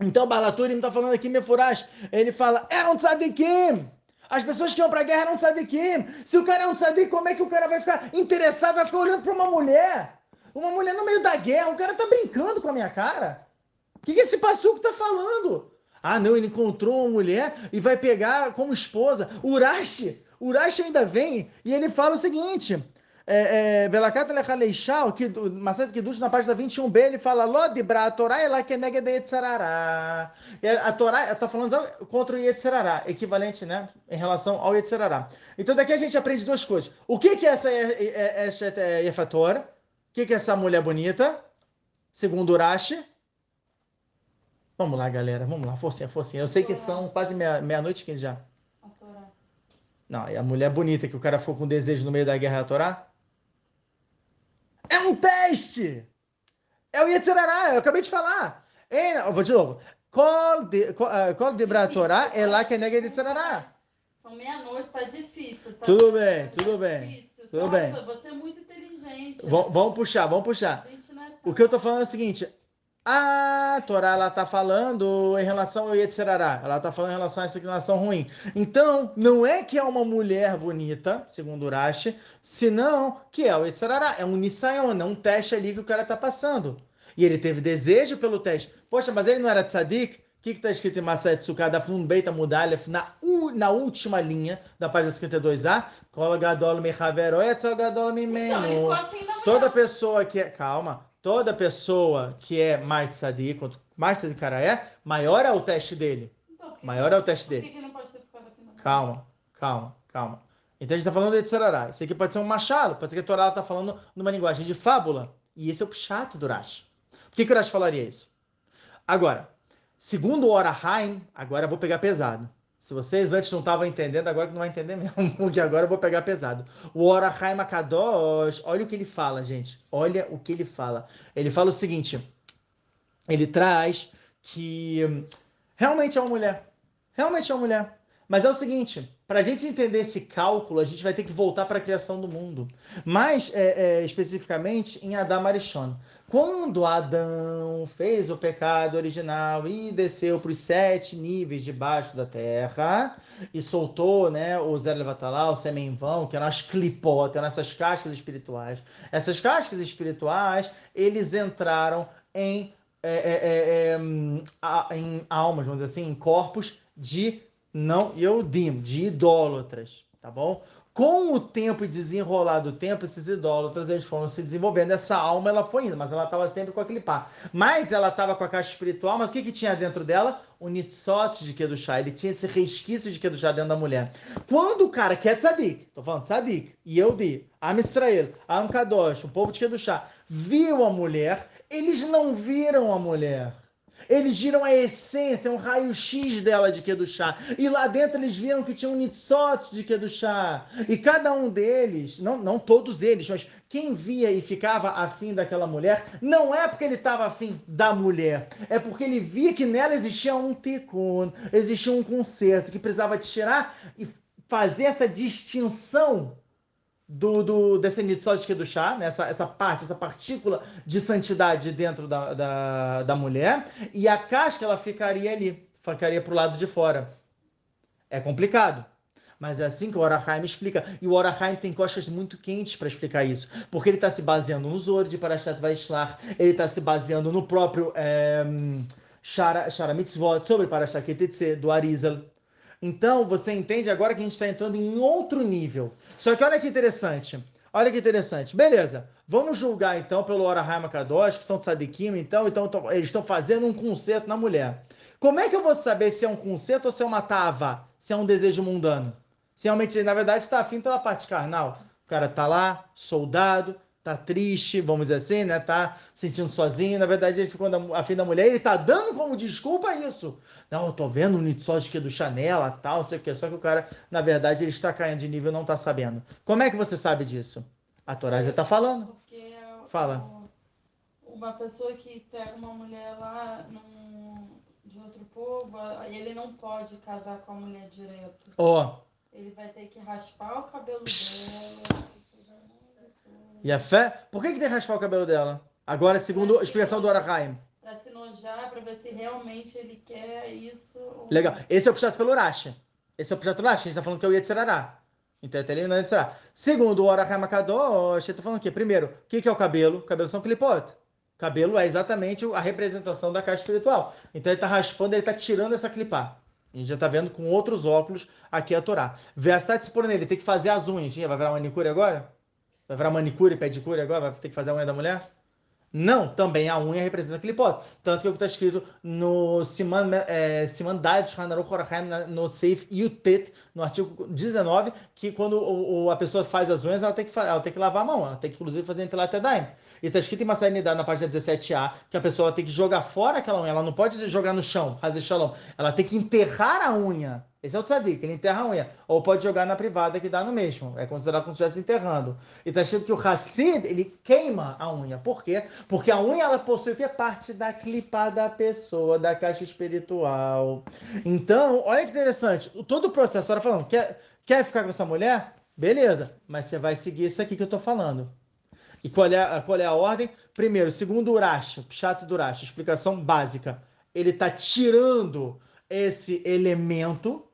Então, Balaturi me está falando aqui, Mefurash, ele fala, é um tzadikim. As pessoas que iam pra guerra eram tzadikim. Se o cara é um tzadik, como é que o cara vai ficar interessado, vai ficar olhando pra uma mulher? Uma mulher no meio da guerra, o cara tá brincando com a minha cara? O que, que esse passuco tá falando? Ah, não, ele encontrou uma mulher e vai pegar como esposa. Urashi, Urashi ainda vem e ele fala o seguinte: é, é, Belakat Lechaleixal, que Maset Kiddush, na página 21b, ele fala Lodibra, a Torá é lá que nega de Yetzarará. A Torá está falando contra o Yetzarará, equivalente, né, em relação ao Yetzarará. Então daqui a gente aprende duas coisas. O que que é essa Yefator? O que que é essa mulher bonita? Segundo Urashi. Vamos lá, galera, vamos lá, forcinha, forcinha. Eu sei que são quase meia-noite meia já. Não, e a mulher bonita que o cara ficou com desejo no meio da guerra é a Torá? É um teste! É o Yetzirará, eu acabei de falar. Ei, vou de novo. Qual de, qual de Torá é lá que é nega Yetzirará? São meia-noite, tá difícil. Tá tudo bem, tudo bem. Difícil. Tudo Nossa, bem. você é muito inteligente. Vamos puxar, vamos puxar. É o que eu tô falando é o seguinte: a Torá ela está falando em relação ao Yetzirará, ela está falando em relação a essa inclinação ruim. Então, não é que é uma mulher bonita, segundo Urashi, senão que é o Yetzirará, é um Nisayon, é um teste ali que o cara está passando. E ele teve desejo pelo teste. Poxa, mas ele não era tzadik? O que está escrito em Maset Sukkah da Flum Beita Mudalef, na, na última linha da página 52a? Então, assim Toda pessoa que é. Calma toda pessoa que é mais tzadik, quanto mais tzadik cara é, maior é o teste dele. Então, maior é o teste dele. Que não pode ter ficado calma, calma, calma. Então a gente está falando de Tzarará. Isso aqui pode ser um machado, pode ser que a Torá está falando numa linguagem de fábula. E esse é o pshat do Rashi. Por que, que o Rashi falaria isso? Agora, segundo o Orahaim, agora eu vou pegar pesado. Se vocês antes não estavam entendendo, agora que não vai entender mesmo, porque agora eu vou pegar pesado. O Orahaim Akadosh, olha o que ele fala, gente. Olha o que ele fala. Ele fala o seguinte: ele traz que realmente é uma mulher. Realmente é uma mulher. Mas é o seguinte: para a gente entender esse cálculo, a gente vai ter que voltar para a criação do mundo. Mais é, é, especificamente em Adam Arishon. Quando Adão fez o pecado original e desceu para os sete níveis debaixo da terra e soltou né, o Zer Levatalá, o semen vão, que eram as clipot, eram essas cascas espirituais. Essas cascas espirituais, eles entraram em, é, é, é, em almas, vamos dizer assim, em corpos de não Yodim, de idólatras, tá bom? Com o tempo e desenrolar do tempo, esses idólatras eles foram se desenvolvendo. Essa alma ela foi indo, mas ela estava sempre com aquele pá. Mas ela estava com a caixa espiritual, mas o que, que tinha dentro dela? O Nitzot de Kedushá. Ele tinha esse resquício de Kedushá dentro da mulher. Quando o cara que é tzadik, tô falando tzadik, e eu di, Am Israel, Am Kadosh, o povo de Kedushá, viu a mulher, eles não viram a mulher. Eles viram a essência, um raio-x dela de Kedushá. E lá dentro eles viram que tinha um Nitzot de Kedushá. E cada um deles, não, não todos eles, mas quem via e ficava afim daquela mulher, não é porque ele estava afim da mulher, é porque ele via que nela existia um tikkun, existia um conserto que precisava tirar e fazer essa distinção do, do desse do chá, né? essa, essa parte, essa partícula de santidade dentro da, da, da mulher, e a casca ela ficaria ali, ficaria para o lado de fora. É complicado. Mas é assim que o Orahaim explica. E o Orahaim tem costas muito quentes para explicar isso. Porque ele está se baseando no Zoro de Parashat Vaishlar, ele está se baseando no próprio é, Shara, Shara Mitzvot, sobre Parashat Ketetse, do Arizal. Então, você entende agora que a gente está entrando em outro nível. Só que olha que interessante. Olha que interessante. Beleza. Vamos julgar então pelo Orahai Kadosh, que são tzadikim, então, então eles estão fazendo um concerto na mulher. Como é que eu vou saber se é um concerto ou se é uma tava? Se é um desejo mundano? Se realmente, na verdade, está afim pela parte carnal. O cara tá lá, soldado, tá triste, vamos dizer assim, né? Tá sentindo sozinho. Na verdade, ele ficou afim da mulher. Ele tá dando como desculpa isso. Não, eu tô vendo o Nitsod que é do Chanela, tal, sei o que. Só que o cara, na verdade, ele está caindo de nível e não tá sabendo. Como é que você sabe disso? A Torá já tá falando. Porque Fala. Uma pessoa que pega uma mulher lá num, de outro povo, ele não pode casar com a mulher direto. Ó. Oh. Ele vai ter que raspar o cabelo dela. E a fé? Por que, que tem que raspar o cabelo dela? Agora, segundo a explicação do Arahaim. Pra se nojar, pra ver se realmente ele quer isso. Ou... Legal. Esse é o puxado pelo Urashi. Esse é o puxado pelo Urashi. A gente tá falando que é o Yetzirará. Então, até ele não é Segundo o Arahaim Akadosh, eu tô falando o quê? Primeiro, o que, que é o cabelo? O cabelo são clipot. Cabelo é exatamente a representação da caixa espiritual. Então ele está raspando, ele está tirando essa clipar. A gente já está vendo com outros óculos aqui a Torá. Se por nele, tem que fazer as unhas. Vai virar manicure agora? Vai virar manicure, pedicure agora? Vai ter que fazer a unha da mulher? Não, também a unha representa aquele pó. Tanto que é o que está escrito no Siman, é, Siman Dad no Seif Yutet, no artigo 19, que quando o, o, a pessoa faz as unhas, ela tem, que, ela tem que lavar a mão, ela tem que inclusive fazer Daim. E está escrito em Massarinidade na página 17a que a pessoa tem que jogar fora aquela unha, ela não pode jogar no chão, fazer shalom, ela tem que enterrar a unha. Esse é o tzadik, ele enterra a unha. Ou pode jogar na privada que dá no mesmo. É considerado como se estivesse enterrando. E está escrito que o Hassid, ele queima a unha. Por quê? Porque a unha, ela possui o que? Parte da clipa da pessoa, da caixa espiritual. Então, olha que interessante. Todo o processo, ela falando, quer, quer ficar com essa mulher? Beleza. Mas você vai seguir isso aqui que eu estou falando. E qual é, qual é a ordem? Primeiro, segundo o Urash, chato do Urash, explicação básica. Ele está tirando esse elemento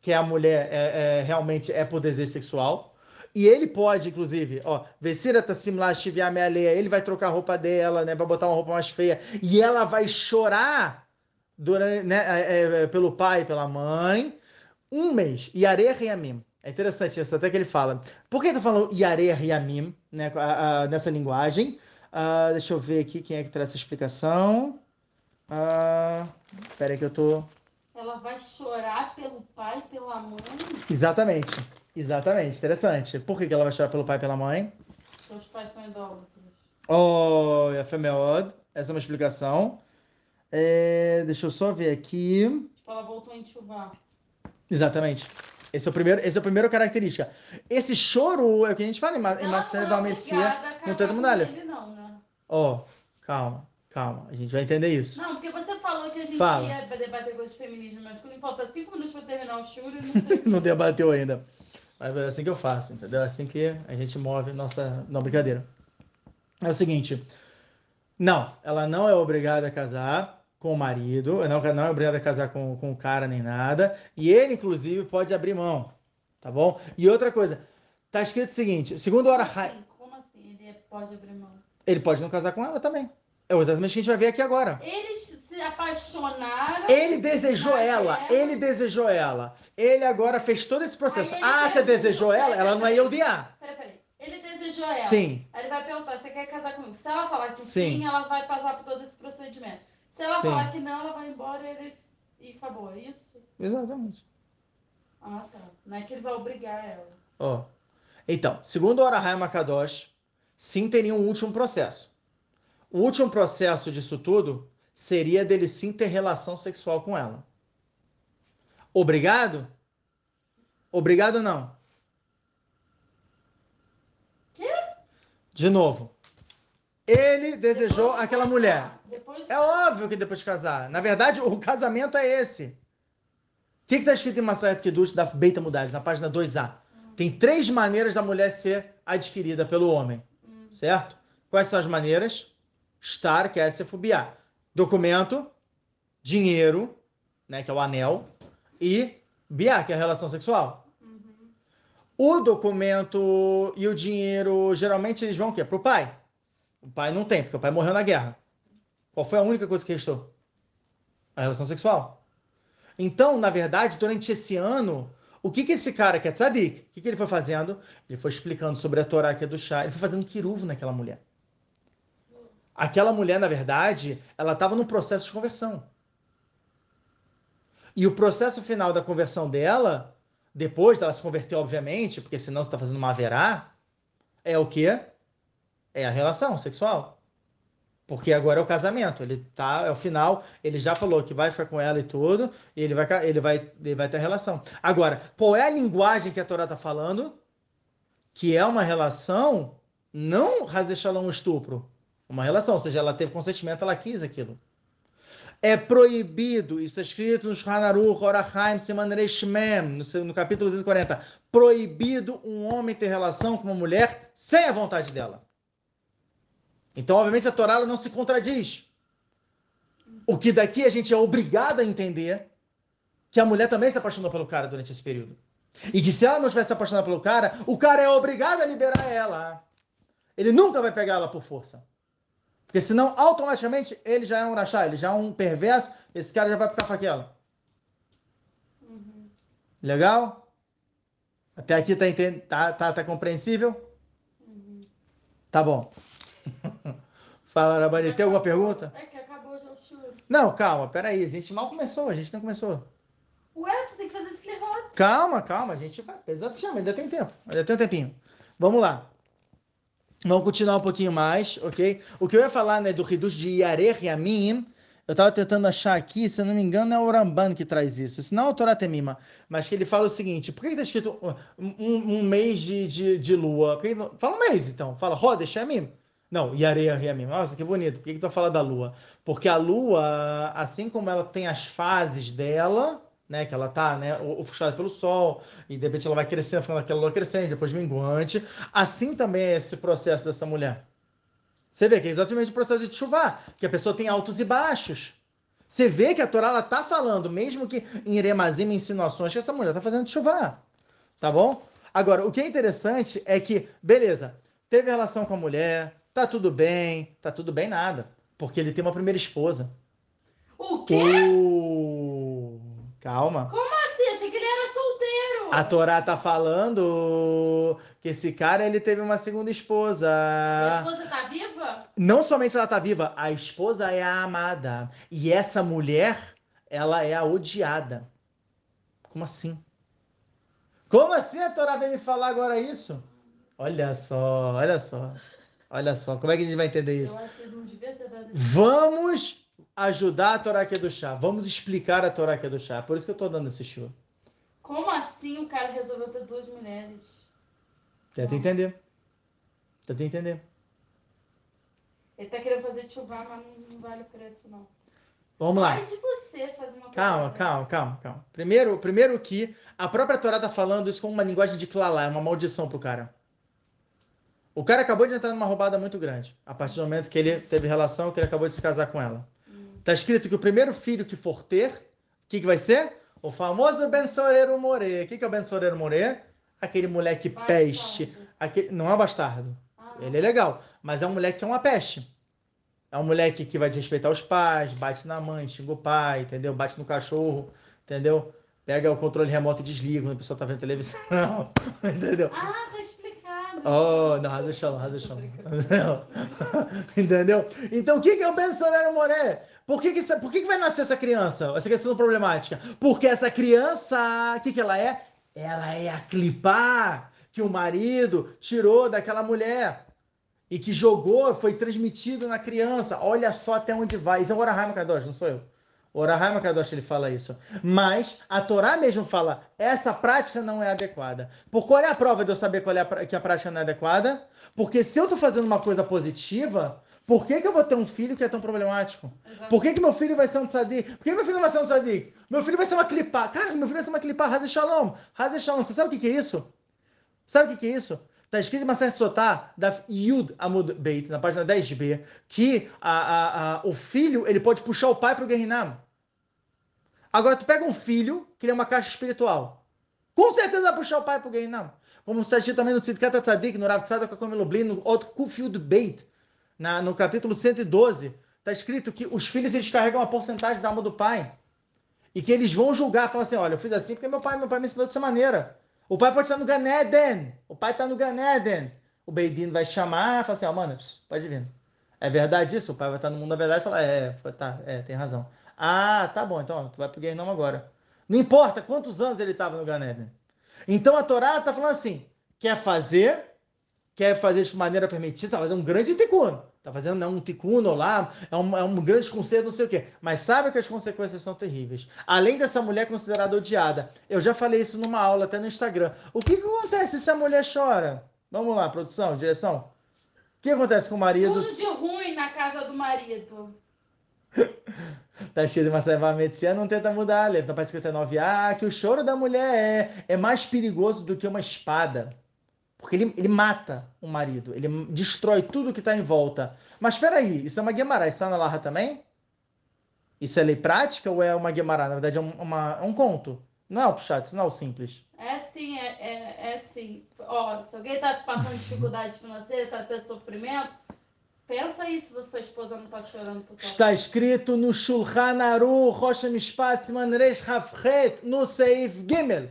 que a mulher é, é, realmente é por desejo sexual. E ele pode, inclusive, ó, Vecira tá lá, chiviar minha leia, ele vai trocar a roupa dela, né, pra botar uma roupa mais feia, e ela vai chorar durante, né, é, é, pelo pai e pela mãe, um mês. Yare Yamim. É interessante isso, até que ele fala. Por que ele tá falando Yare Yamim, né, a, a, nessa linguagem? Uh, deixa eu ver aqui quem é que traz essa explicação. Uh, pera aí que eu tô ela vai chorar pelo pai e pela mãe? Exatamente. Exatamente. Interessante. Por que ela vai chorar pelo pai e pela mãe? Os pais são idólatras. Oh, Yafemeod. Essa é uma explicação. É, deixa eu só ver aqui. Tipo, ela voltou a enxuvar. Exatamente. Esse é o primeiro, esse é o primeiro característica. Esse choro é o que a gente fala em, em Marcelo da Almecia no Teto Mudalha. Não, né? Ó, oh, calma. Calma, a gente vai entender isso. Não, porque você falou que a gente Fala. ia debater coisas de feminismo masculino. Falta cinco minutos para terminar o choro não, não debateu ainda. Mas é assim que eu faço, entendeu? É assim que a gente move nossa. Não, brincadeira. É o seguinte. Não, ela não é obrigada a casar com o marido, não, não é obrigada a casar com, com o cara nem nada. E ele, inclusive, pode abrir mão. Tá bom? E outra coisa, tá escrito o seguinte: segundo o Arahai. Como assim? Ele pode abrir mão? Ele pode não casar com ela também. É exatamente o que a gente vai ver aqui agora. Eles se apaixonaram. Ele desejou ela, ela, ele desejou ela. Ele agora fez todo esse processo. Ah, você desejou ela? Ela não é odiar. Peraí, peraí. Ele desejou ela. Sim. Aí ele vai perguntar: você quer casar comigo? Se ela falar que sim, sim ela vai passar por todo esse procedimento. Se ela sim. falar que não, ela vai embora e ele. E acabou, é isso? Exatamente. Ah, tá. Não é que ele vai obrigar ela. Ó. Oh. Então, segundo o Orahai Makadosh, sim teria um último processo. O último processo disso tudo seria dele sim ter relação sexual com ela. Obrigado? Obrigado não. Quê? De novo. Ele desejou depois aquela mulher. Depois... É óbvio que depois de casar. Na verdade, o casamento é esse. O que está escrito em Masayat Kedush da Beita Mudad, na página 2A? Hum. Tem três maneiras da mulher ser adquirida pelo homem, Hum. certo? Quais são as maneiras? Estar, que é SFBA. Documento, dinheiro, né, que é o anel, e BA, que é a relação sexual. Uhum. O documento e o dinheiro, geralmente eles vão o quê? Pro pai. O pai não tem, porque o pai morreu na guerra. Qual foi a única coisa que restou? A relação sexual. Então, na verdade, durante esse ano, o que que esse cara que é tzadik, o que que ele foi fazendo? Ele foi explicando sobre a Torá que é do chá, ele foi fazendo kiruv naquela mulher. Aquela mulher, na verdade, ela estava num processo de conversão. E o processo final da conversão dela, depois dela se converter, obviamente, porque senão você está fazendo uma verá, é o quê? É a relação sexual. Porque agora é o casamento, ele tá, é o final, ele já falou que vai ficar com ela e tudo, e ele vai, ele vai, ele vai ter relação. Agora, qual é a linguagem que a Torá está falando? Que é uma relação, não Hazeshalom estupro, uma relação, ou seja, ela teve consentimento, ela quis aquilo. É proibido, isso está escrito no Shanaruch, Orachaim, Siman Shmem, no, seu- no capítulo 240, proibido um homem ter relação com uma mulher sem a vontade dela. Então, obviamente, a Torá não se contradiz. O que daqui a gente é obrigado a entender que a mulher também se apaixonou pelo cara durante esse período. E que se ela não tivesse se apaixonado pelo cara, o cara é obrigado a liberar ela. Ele nunca vai pegar ela por força. Porque senão, automaticamente, ele já é um rachá, ele já é um perverso, esse cara já vai ficar com aquela. Uhum. Legal? Até aqui tá, tá, tá, tá compreensível? Uhum. Tá bom. Fala, Rabani, tem alguma pergunta? É que acabou já o choro. Não, calma, peraí, a gente mal começou, a gente não começou. Ué, tu tem que fazer esse lerote. Calma, calma, a gente vai. Exato, chama, ainda tem tempo, ainda tem um tempinho. Vamos lá. Vamos continuar um pouquinho mais, ok? O que eu ia falar, né, do Ridus de Yareh Yamim, eu tava tentando achar aqui, se eu não me engano, é o Ramban que traz isso. Se não é o Torá Temima, mas que ele fala o seguinte: por que, que tá escrito um, um- mês de, de, de lua? Que Fala um mês, então. Fala Rodesh Yamim. Não, Yareh Yamim. Nossa, que bonito. Por que, que tu fala da lua? Porque a lua, assim como ela tem as fases dela, né, que ela tá, né, ofuscada pelo sol, e de repente ela vai crescendo, ficando aquela lua crescente, depois minguante, assim também é esse processo dessa mulher. Você vê que é exatamente o processo de chuvar, que a pessoa tem altos e baixos. Você vê que a Torá ela tá falando, mesmo que em Eremazim, insinuações, que essa mulher tá fazendo chuvar. Tá bom? Agora, o que é interessante é que, beleza, teve relação com a mulher, tá tudo bem, tá tudo bem nada, porque ele tem uma primeira esposa. O quê? Calma. Assim, achei que ele era solteiro. A Torá tá falando que esse cara ele teve uma segunda esposa. E a esposa tá viva? Não somente ela tá viva, a esposa é a amada. E essa mulher, ela é a odiada. Como assim? Como assim a Torá vem me falar agora isso? Olha só, olha só. Olha só, como é que a gente vai entender isso? Não. Vamos ajudar a Torá que é do chá. Vamos explicar a Torá que é do chá. Por isso que eu tô dando esse show. Como assim o cara resolveu ter duas mulheres? Tenta entender. Tenta entender. Ele tá querendo fazer chuva, mas não, não vale o preço, não. Vamos lá. Você fazer uma Calma, calma, calma, calma. Primeiro, primeiro que a própria Torá tá falando isso com uma linguagem de clalá, é uma maldição pro cara. O cara acabou de entrar numa roubada muito grande. A partir do momento que ele teve relação, que ele acabou de se casar com ela. Hum. Tá escrito que o primeiro filho que for ter, o que, que vai ser? O famoso bensoreiro morê. O que, que é o bensoreiro morê? Aquele moleque peste. Aquele... Não é bastardo. Ah, Ele é legal, mas é um moleque que é uma peste. É um moleque que vai desrespeitar os pais, bate na mãe, xinga o pai, entendeu? Bate no cachorro, entendeu? Pega o controle remoto e desliga quando a pessoa tá vendo televisão, entendeu? Ah, tá explicado. Oh, não, rasa chão. Entendeu? Então, o que que é o Bensorero Moré? Por que que, por que que vai nascer essa criança? Essa questão problemática. Porque essa criança, o que que ela é? Ela é a clipar que o marido tirou daquela mulher e que jogou, foi transmitido na criança. Olha só até onde vai. Isso é o Orahaim Kadosh, não sou eu. O Orahaim Kadosh ele fala isso. Mas a Torá mesmo fala, essa prática não é adequada. Por qual é a prova de eu saber qual é a, que a prática não é adequada? Porque se eu tô fazendo uma coisa positiva, por que, que eu vou ter um filho que é tão problemático? Exato. Por que, que meu filho vai ser um tzadik? Por que meu filho não vai ser um tzadik? Meu filho vai ser uma clipá. Cara, meu filho vai ser uma clipá. Haze shalom. Haze shalom. Você sabe o que, que é isso? Sabe o que, que é isso? Está escrito em Maseret Sotá, da Yud Amud Beit, na página 10b, que a, a, a, o filho ele pode puxar o pai para o Guerrinam. Agora, tu pega um filho, que ele é uma caixa espiritual. Com certeza vai puxar o pai para o Guerrinam. Como está escrito também no Tzidkat Tzadik, no Rav Tzadak Akomelobli, no outro Kufiud Beit, na, no capítulo 112, está escrito que os filhos eles carregam uma porcentagem da alma do pai. E que eles vão julgar, falar assim, olha, eu fiz assim porque meu pai, meu pai me ensinou dessa maneira. O pai pode estar no Ganeden. O pai está no Ganeden. O Beidin vai chamar e falar assim, ó, oh, mano, pode vir. É verdade isso? O pai vai estar no mundo da verdade e falar, é, tá, é, tem razão. Ah, tá bom, então tu vai pro Guerrinão agora. Não importa quantos anos ele estava no Ganeden. Então a Torá está falando assim, quer fazer, quer fazer de maneira permitida, ela é um grande ticuno. Está fazendo né, um ticuno lá, é um, é um grande conceito, não sei o quê. Mas sabe que as consequências são terríveis. Além dessa mulher considerada odiada, eu já falei isso numa aula até no Instagram. O que, que acontece se a mulher chora? Vamos lá, produção, direção. O que acontece com o marido? Tudo de ruim na casa do marido. tá cheio de uma serva medicina, não tenta mudar. Leva para escrito 9A que o choro da mulher é, é mais perigoso do que uma espada. Porque ele, ele mata o marido, ele destrói tudo que está em volta. Mas espera aí, isso é uma Guemará, está na Larra também? Isso é lei prática ou é uma Guemará? Na verdade é um, uma, é um conto. Não é o isso não é o simples. É sim, é, é, é sim. Ó, se alguém está passando dificuldade financeira, está tendo sofrimento, pensa aí se sua esposa não está chorando por causa. Está escrito no Shulchan Aruch, Rosh Mishpat, Manresh Hafret, no Seif Gimel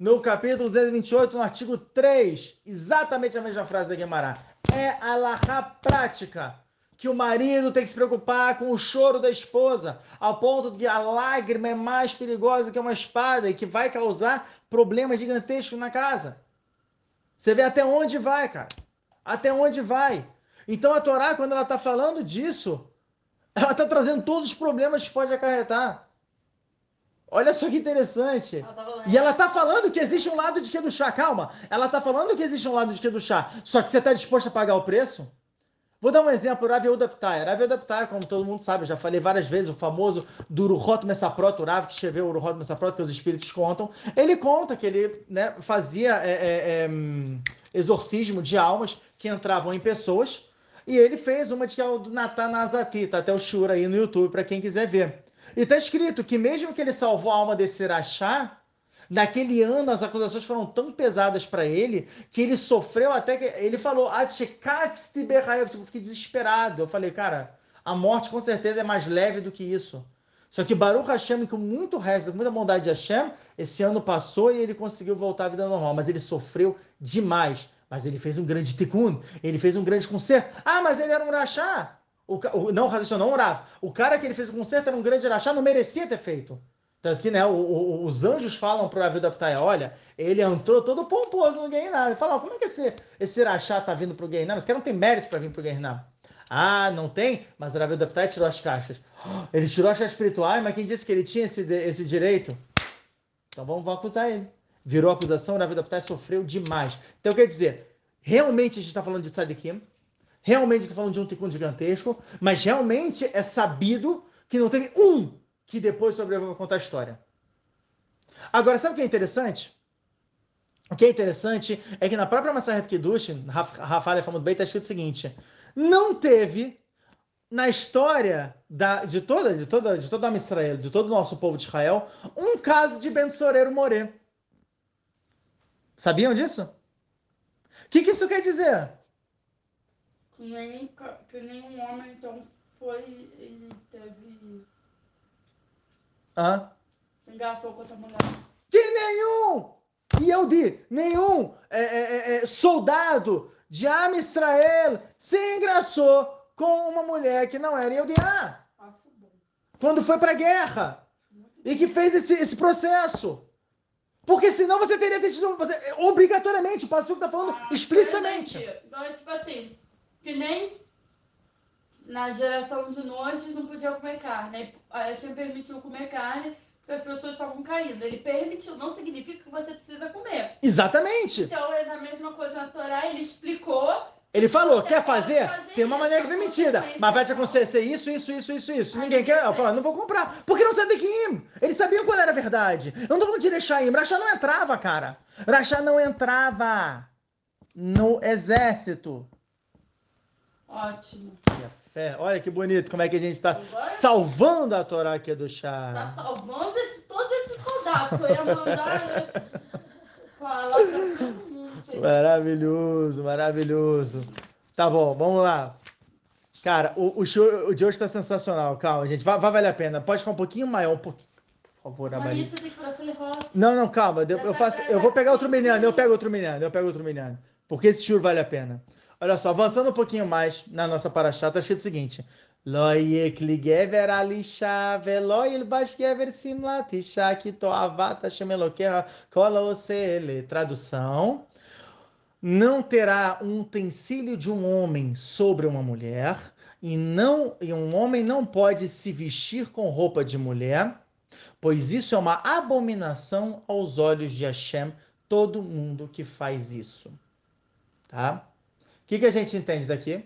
no capítulo 228, no artigo 3, exatamente a mesma frase da Guemará. É a lahá prática que o marido tem que se preocupar com o choro da esposa, ao ponto de que a lágrima é mais perigosa que uma espada e que vai causar problemas gigantescos na casa. Você vê até onde vai, cara. Até onde vai. Então a Torá, quando ela está falando disso, ela está trazendo todos os problemas que pode acarretar. Olha só que interessante. Ela e ela tá falando que existe um lado de que do chá. Calma. Ela tá falando que existe um lado de que do chá. Só que você tá disposto a pagar o preço? Vou dar um exemplo, Rav Yehuda Ptaya. Rav Yehuda Ptaya, como todo mundo sabe, já falei várias vezes, o famoso do Uruhot Messaprot, o Rav que escreveu o Uruhot Messaprot, que os espíritos contam. Ele conta que ele né, fazia é, é, é, exorcismo de almas que entravam em pessoas. E ele fez uma de que é o do Natan Azati, tá até o Shura aí no YouTube, para quem quiser ver. E está escrito que mesmo que ele salvou a alma desse Irachá, naquele ano as acusações foram tão pesadas para ele que ele sofreu até que. Ele falou, tipo, fiquei desesperado. Eu falei, cara, a morte com certeza é mais leve do que isso. Só que Baruch Hashem, com muito resto, muita bondade de Hashem, esse ano passou e ele conseguiu voltar à vida normal. Mas ele sofreu demais. Mas ele fez um grande tikkun, ele fez um grande conserto. Ah, mas ele era um rachá. O, o, não, não orava. O cara que ele fez o concerto era um grande Arachá, não merecia ter feito. Tanto que né, o, o, os anjos falam para a vida Ptaia, olha, ele entrou todo pomposo no Guerrinam. E falam, como é que esse, esse Irachá tá vindo pro Guerrinam? Esse cara não tem mérito para vir pro Guerrinam. Ah, não tem? Mas o Ravel da Ptaia tirou as caixas. Ele tirou as caixas espirituais, mas quem disse que ele tinha esse, esse direito? Então vamos acusar ele. Virou acusação, o Ravel da Ptaia sofreu demais. Então quer dizer, realmente a gente está falando de Tzadikim, Realmente está falando de um tikkun gigantesco, mas realmente é sabido que não teve um que depois sobreviveu para contar a história. Agora, sabe o que é interessante? O que é interessante é que na própria Maseret Kiddushin, Rafael falando bem, está escrito o seguinte: não teve na história da, de toda de toda de toda a Israel, de todo o nosso povo de Israel, um caso de Ben Soreiro Moré. Sabiam disso? O que, que isso quer dizer? que nenhum, que nenhum homem então foi e teve. Hã? Engraçou com outra mulher. Que nenhum! E eu di, nenhum é, é, é, é, soldado de Am Israel se engraçou com uma mulher que não era Yehudiá. Ah, quando foi pra guerra. E que fez esse, esse processo. Porque senão você teria tido. Você, obrigatoriamente, o pastor está falando ah, explicitamente. Então, é tipo assim, que nem na geração de noites não podia comer carne. A Hashem permitiu comer carne porque as pessoas estavam caindo. Ele permitiu, não significa que você precisa comer. Exatamente. Então é a mesma coisa na Torá, ele explicou. Ele falou, quer fazer? fazer? Tem uma maneira permitida, mas vai te acontecer isso, isso, isso, isso, isso. Ninguém quer. Eu falo, não vou comprar. Porque não sabe Kim. Eles sabiam qual era a verdade. Eu não tô falando de Rechaim. Rachá não entrava, cara. Rachá não entrava. no exército. Ótimo. Que fé. Olha que bonito como é que a gente está salvando a Torá aqui do chá. Tá salvando esse, todos esses soldados que eu ia mandar né? falar pra. Maravilhoso, maravilhoso. Tá bom, vamos lá. Cara, o, o show o de hoje tá sensacional. Calma, gente. Vai, vai valer a pena. Pode ficar um pouquinho maior, um pouquinho. Por favor, rosto. Não, não, calma. Eu, eu faço, eu vou pegar outro menino, eu pego outro menino, eu pego outro menino. Porque esse show vale a pena. Olha só, avançando um pouquinho mais na nossa paraxá, tá escrito o seguinte. Tradução. Não terá um utensílio de um homem sobre uma mulher, e não e um homem não pode se vestir com roupa de mulher, pois isso é uma abominação aos olhos de Hashem, todo mundo que faz isso. Tá? O que, que a gente entende daqui?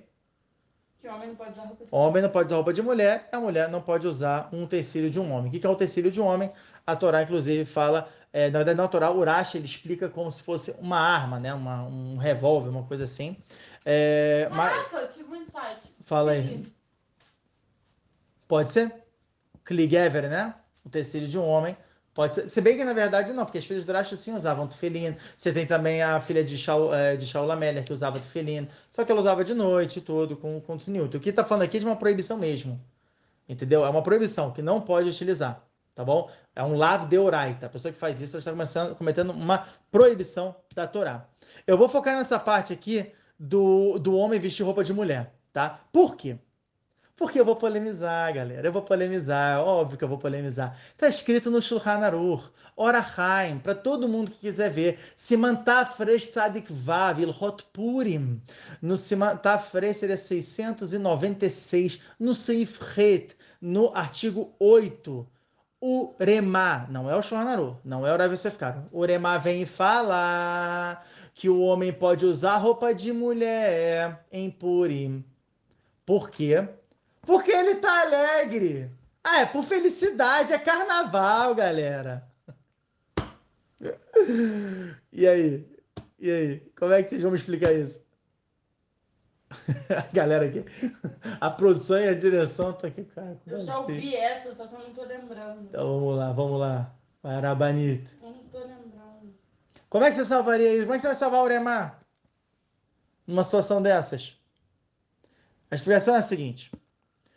Que homem não pode usar roupa de Homem não pode usar roupa de mulher, a mulher não pode usar um utensílio de um homem. O que, que é o utensílio de um homem? A Torá, inclusive, fala, é, na verdade, na Torá, o Urash, ele explica como se fosse uma arma, né? uma, um revólver, uma coisa assim. É, mas, Caraca, eu tive um insight. fala aí. Pode ser? Kligever, né? O tecido de um homem. Pode ser. Se bem que na verdade não, porque as filhas do Urash sim usavam tefilin. Você tem também a filha de Shaul, eh, de Shaul Amélia que usava tefilin. Só que ela usava de noite tudo, com, com tzniut. O que tá falando aqui é de uma proibição mesmo. Entendeu? É uma proibição que não pode utilizar. Tá bom? É um lav de oraita. A pessoa que faz isso está começando, cometendo uma proibição da Torá. Eu vou focar nessa parte aqui do, do homem vestir roupa de mulher, tá? Por quê? Porque eu vou polemizar, galera. Eu vou polemizar, óbvio que eu vou polemizar. Tá escrito no Shulchan Aruch, Orahaim, para todo mundo que quiser ver. Siman Tafresh Tzadik Vav, Ilhot Purim. No Siman Tafresh seria 696, no Seif Het, no artigo 8. O Remá, não é o Shulchan Aruch, não é o Rav Yosef Karo. O Remá vem e fala que o homem pode usar roupa de mulher em Purim. Por quê? Porque ele tá alegre. Ah, é por felicidade, é carnaval, galera. E aí? E aí? Como é que vocês vão me explicar isso? A galera aqui, a produção e a direção estão aqui, cara. Eu já ouvi essa, só que eu não tô lembrando. Então vamos lá, vamos lá. Parabanito. Eu não tô lembrando. Como é que você salvaria isso? Como é que você vai salvar o Uremar? Numa situação dessas? A explicação é a seguinte.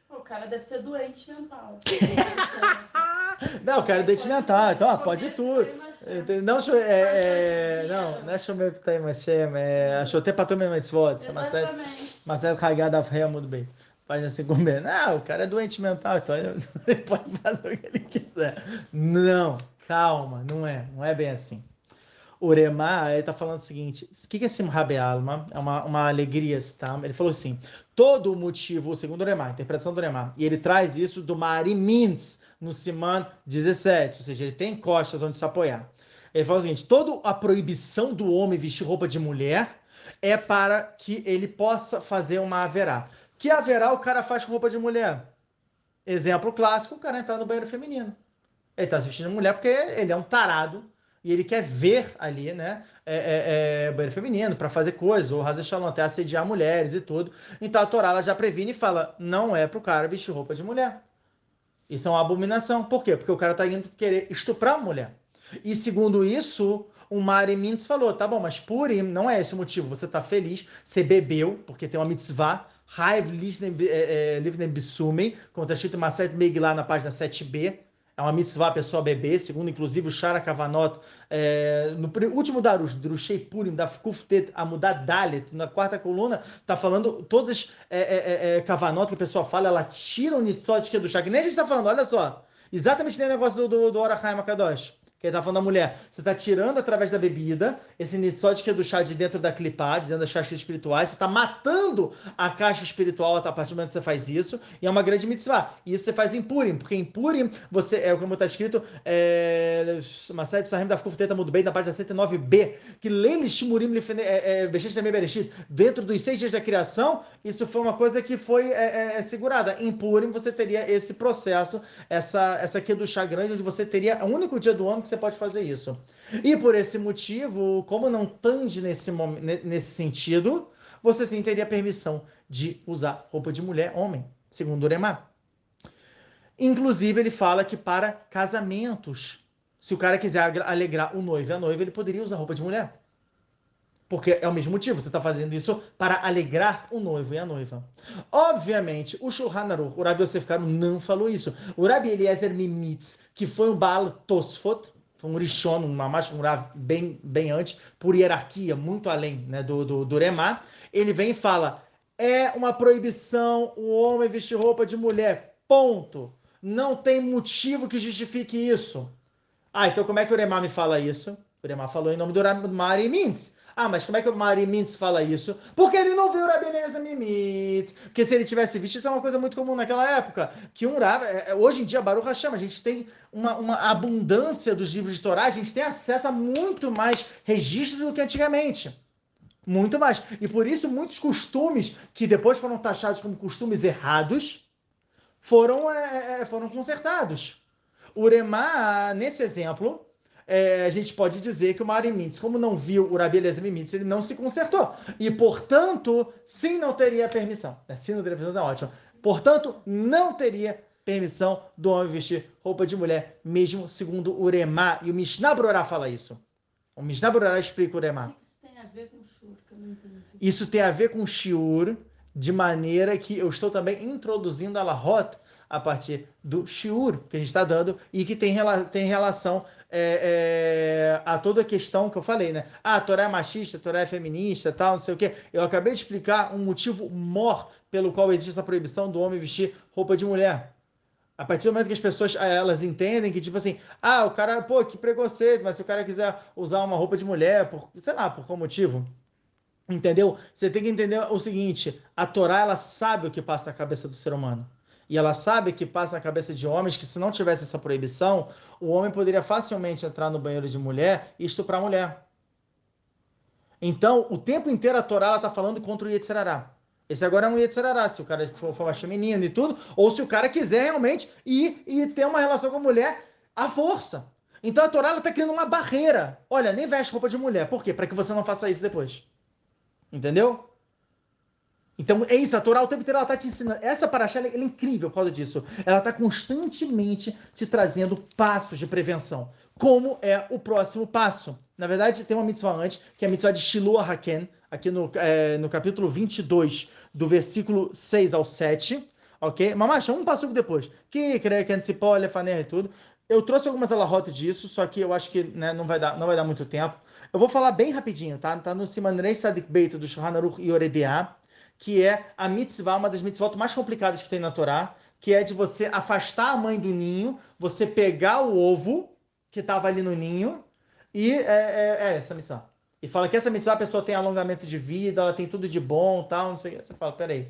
O cara deve ser doente mental. Não, eu quero dentimentar, então ah, pode tudo. É, é, não, não é Shomer Ptai Mashem, é Achote Patum Mitzvot, Exatamente. mas é Hagad Afreia muito bem. Página 5 b Não, o cara é doente mental, então ele pode fazer o que ele quiser. Não, calma, não é, não é bem assim. O Uremá, ele tá falando o seguinte, o que é Simha Be'alma? É uma, uma alegria, tá? Ele falou assim, todo o motivo, segundo o Uremá, interpretação do Uremá, e ele traz isso do Marimins, no Siman 17, ou seja, ele tem costas onde se apoiar. Ele fala o seguinte, toda a proibição do homem vestir roupa de mulher é para que ele possa fazer uma haverá. Que haverá o cara faz com roupa de mulher? Exemplo clássico, o cara entrar no banheiro feminino. Ele está se vestindo mulher porque ele é um tarado e ele quer ver ali, né, é, é, é, banheiro feminino para fazer coisas, ou Raza Shalom, até assediar mulheres e tudo. Então a Torá ela já previne e fala: não é para o cara vestir roupa de mulher. Isso é uma abominação. Por quê? Porque o cara está indo querer estuprar a mulher. E segundo isso, o Mari Mintz falou: tá bom, mas Purim não é esse o motivo. Você está feliz, você bebeu, porque tem uma mitzvah. Raiv Livnem Bissumem, como está escrito Maset Megillah na página 7b. É uma mitzvah a pessoa beber, segundo inclusive o Shara Kavanot, é, no último Darush, Drushei Purim, da Kuftet Amudat Dalet, na quarta coluna, tá falando todas é, é, é, Kavanot que a pessoa fala, ela tira o Nitzot do chá, que nem a gente tá falando, olha só, exatamente nem o negócio do, do, do Akadosh. Que ele tá falando da mulher. Você tá tirando através da bebida esse nitzot que é do chá de dentro da clipá, de dentro das caixas espirituais. Você tá matando a caixa espiritual a partir do momento que você faz isso. E é uma grande mitzvah. E isso você faz em Purim, porque em Purim, você, é como tá escrito, é, uma série de Sahim da Fufuteta muito bem, na página 109b, que Leile Shimurim Vexete também Bereshit, dentro dos seis dias da criação, isso foi uma coisa que foi é, é, segurada. Em Purim, você teria esse processo, essa, essa aqui do chá grande, onde você teria o único dia do ano que você pode fazer isso. E por esse motivo, como não tange nesse, nesse sentido, você sim teria permissão de usar roupa de mulher, homem, segundo o. Inclusive, ele fala que para casamentos, se o cara quiser alegrar o noivo e a noiva, ele poderia usar roupa de mulher. Porque é o mesmo motivo, você está fazendo isso para alegrar o noivo e a noiva. Obviamente, o Shulchan Aruch, o Rabi Yosef Karo não falou isso. O Rabi Eliezer Mimitz, que foi um Baal Tosfot, um Rishon, um Mamash, um Rav bem, bem antes, por hierarquia, muito além né, do, do, do Remá, ele vem e fala, é uma proibição o homem vestir roupa de mulher, ponto. Não tem motivo que justifique isso. Ah, então como é que o Remá me fala isso? O Remá falou em nome do Mari Mintz. Ah, mas como é que o Mari Mintz fala isso? Porque ele não viu o Rabi Eliezer Mimitz. Porque se ele tivesse visto, isso é uma coisa muito comum naquela época. Que um Rav, é, é, hoje em dia, Baruch Hashem, a gente tem uma, uma abundância dos livros de Torá, a gente tem acesso a muito mais registros do que antigamente. Muito mais. E por isso, muitos costumes que depois foram taxados como costumes errados foram, é, é foram consertados. O Uremá, nesse exemplo, é, a gente pode dizer que o Mari Mintz, como não viu o Rabi Eliezer Mintz, ele não se consertou. E, portanto, sim, não teria permissão. É, sim, não teria permissão, é ótimo. Portanto, não teria permissão do homem vestir roupa de mulher, mesmo segundo o Uremá. E o Mishnah Brorá fala isso. O Mishnah Brorá explica o Uremá. Isso tem a ver com Shur, que eu não entendi. Isso tem a ver com Shiur, de maneira que eu estou também introduzindo a Lahot a partir do shiur que a gente está dando e que tem, tem relação é, é, a toda a questão que eu falei, né? Ah, a Torá é machista, a Torá é feminista, tal, não sei o quê. Eu acabei de explicar um motivo maior pelo qual existe essa proibição do homem vestir roupa de mulher. A partir do momento que as pessoas elas entendem que, tipo assim, ah, o cara, pô, que preconceito, mas se o cara quiser usar uma roupa de mulher, por, sei lá, por qual motivo, entendeu? Você tem que entender o seguinte: a Torá, ela sabe o que passa na cabeça do ser humano e ela sabe que passa na cabeça de homens que se não tivesse essa proibição, o homem poderia facilmente entrar no banheiro de mulher e estuprar a mulher. Então, o tempo inteiro a Torá está falando contra o Yetzirará. Esse agora é um Yetzirará, se o cara for, for achar menino e tudo, ou se o cara quiser realmente ir e ter uma relação com a mulher à força. Então a Torá está criando uma barreira. Olha, nem veste roupa de mulher. Por quê? Para que você não faça isso depois. Entendeu? Então, é isso, a Torá o tempo inteiro ela está te ensinando. Essa paraxá ela é incrível por causa disso. Ela está constantemente te trazendo passos de prevenção. Como é o próximo passo? Na verdade, tem uma mitzvah antes, que é a mitzvah de Shiloh Haken, aqui no, é, no capítulo 22, do versículo 6 ao 7. Ok? Mamacha, um passo depois. Que creio que antecipou, e tudo. Eu trouxe algumas alahotes disso, só que eu acho que né, não, vai dar, não vai dar muito tempo. Eu vou falar bem rapidinho, tá? Tá no Simanrei Sadik Beit do Shulchan e Oredeah que é a mitzvah, uma das mitzvot mais complicadas que tem na Torá, que é de você afastar a mãe do ninho, você pegar o ovo que estava ali no ninho, e é, é, é, essa mitzvah. E fala que essa mitzvah a pessoa tem alongamento de vida, ela tem tudo de bom tal, não sei. Você fala, peraí.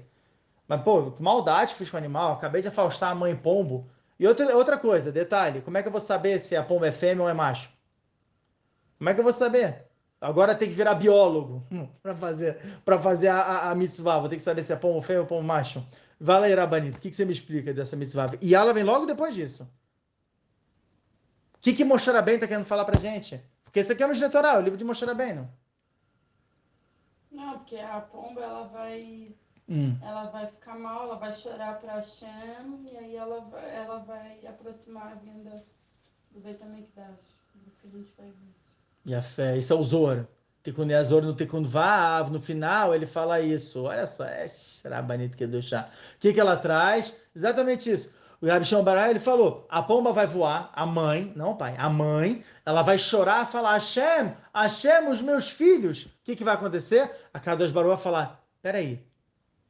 Mas, pô, que maldade que fiz com o animal, acabei de afastar a mãe pombo. E outra, outra coisa, detalhe, como é que eu vou saber se a pomba é fêmea ou é macho? Como é que eu vou saber? Agora tem que virar biólogo para fazer, pra fazer a, a, a, mitzvah. Vou ter que saber se é pomo feio ou pomo macho. Vai lá, Irabanito, o que, que você me explica dessa mitzvah? E ela vem logo depois disso. O que, que Moshe Rabbein está querendo falar para gente? Porque esse aqui é o Mishneh Torah, o livro de Moshe Rabbein, não? Não, porque a pomba, ela vai... Hum. Ela vai ficar mal, ela vai chorar para Hashem, e aí ela vai, ela vai aproximar a vinda do Beit HaMikdash. Por isso que a gente faz isso. E a fé, isso é o Zor. Tikkun Azor no Tikkun Vav, no final ele fala isso. Olha só, é bonito que chá. O que, que ela traz? Exatamente isso. O Rabi Shimon ele falou, a pomba vai voar, a mãe, não pai, a mãe, ela vai chorar, falar, Hashem, Hashem, os meus filhos. O que, que vai acontecer? A Kadosh Baruch vai falar, peraí,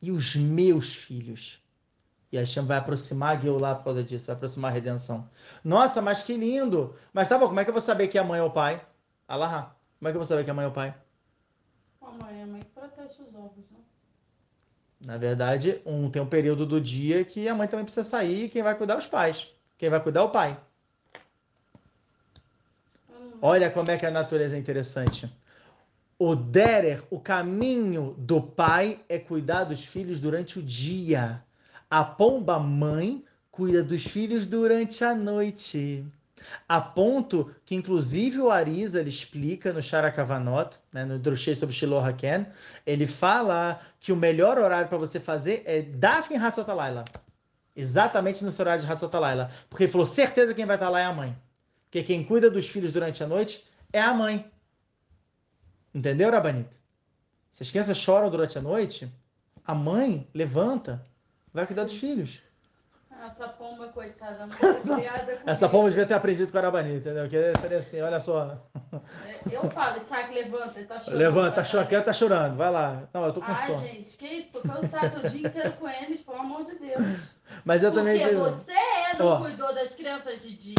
e os meus filhos? E Hashem vai aproximar a lá por causa disso, vai aproximar a redenção. Nossa, mas que lindo! Mas tá bom, como é que eu vou saber que é a mãe ou o pai? Alahá. Como é que eu vou saber que a mãe é o pai? A mãe é a mãe que protege os ovos, né? Na verdade, um, tem um período do dia que a mãe também precisa sair e quem vai cuidar é os pais. Quem vai cuidar é o pai. Olha como é que a natureza é interessante. O derer, o caminho do pai é cuidar dos filhos durante o dia. A pomba mãe cuida dos filhos durante a noite. A ponto que, inclusive, o Arisa ele explica no Sharakavanot, né, no Drushei sobre Shiloh Haken, ele fala que o melhor horário para você fazer é Dafin Hatzotalayla. Exatamente no horário de Hatzotalayla. Porque ele falou, certeza quem vai estar lá é a mãe. Porque quem cuida dos filhos durante a noite é a mãe. Entendeu, Rabanita? Se as crianças choram durante a noite, a mãe levanta, vai cuidar dos filhos. Essa pomba, coitada, com Essa pomba devia ter aprendido com a Arabanita, entendeu? Que seria assim, olha só. É, Eu falo, Isaac, levanta, ele tá chorando. Levanta, tá chorando, tá chorando, vai lá. Não, eu tô com Ai, sono. gente, que isso? Tô cansado o dia inteiro com eles, pelo amor de Deus. Mas eu também Porque você não Ó. cuidou das crianças de dia.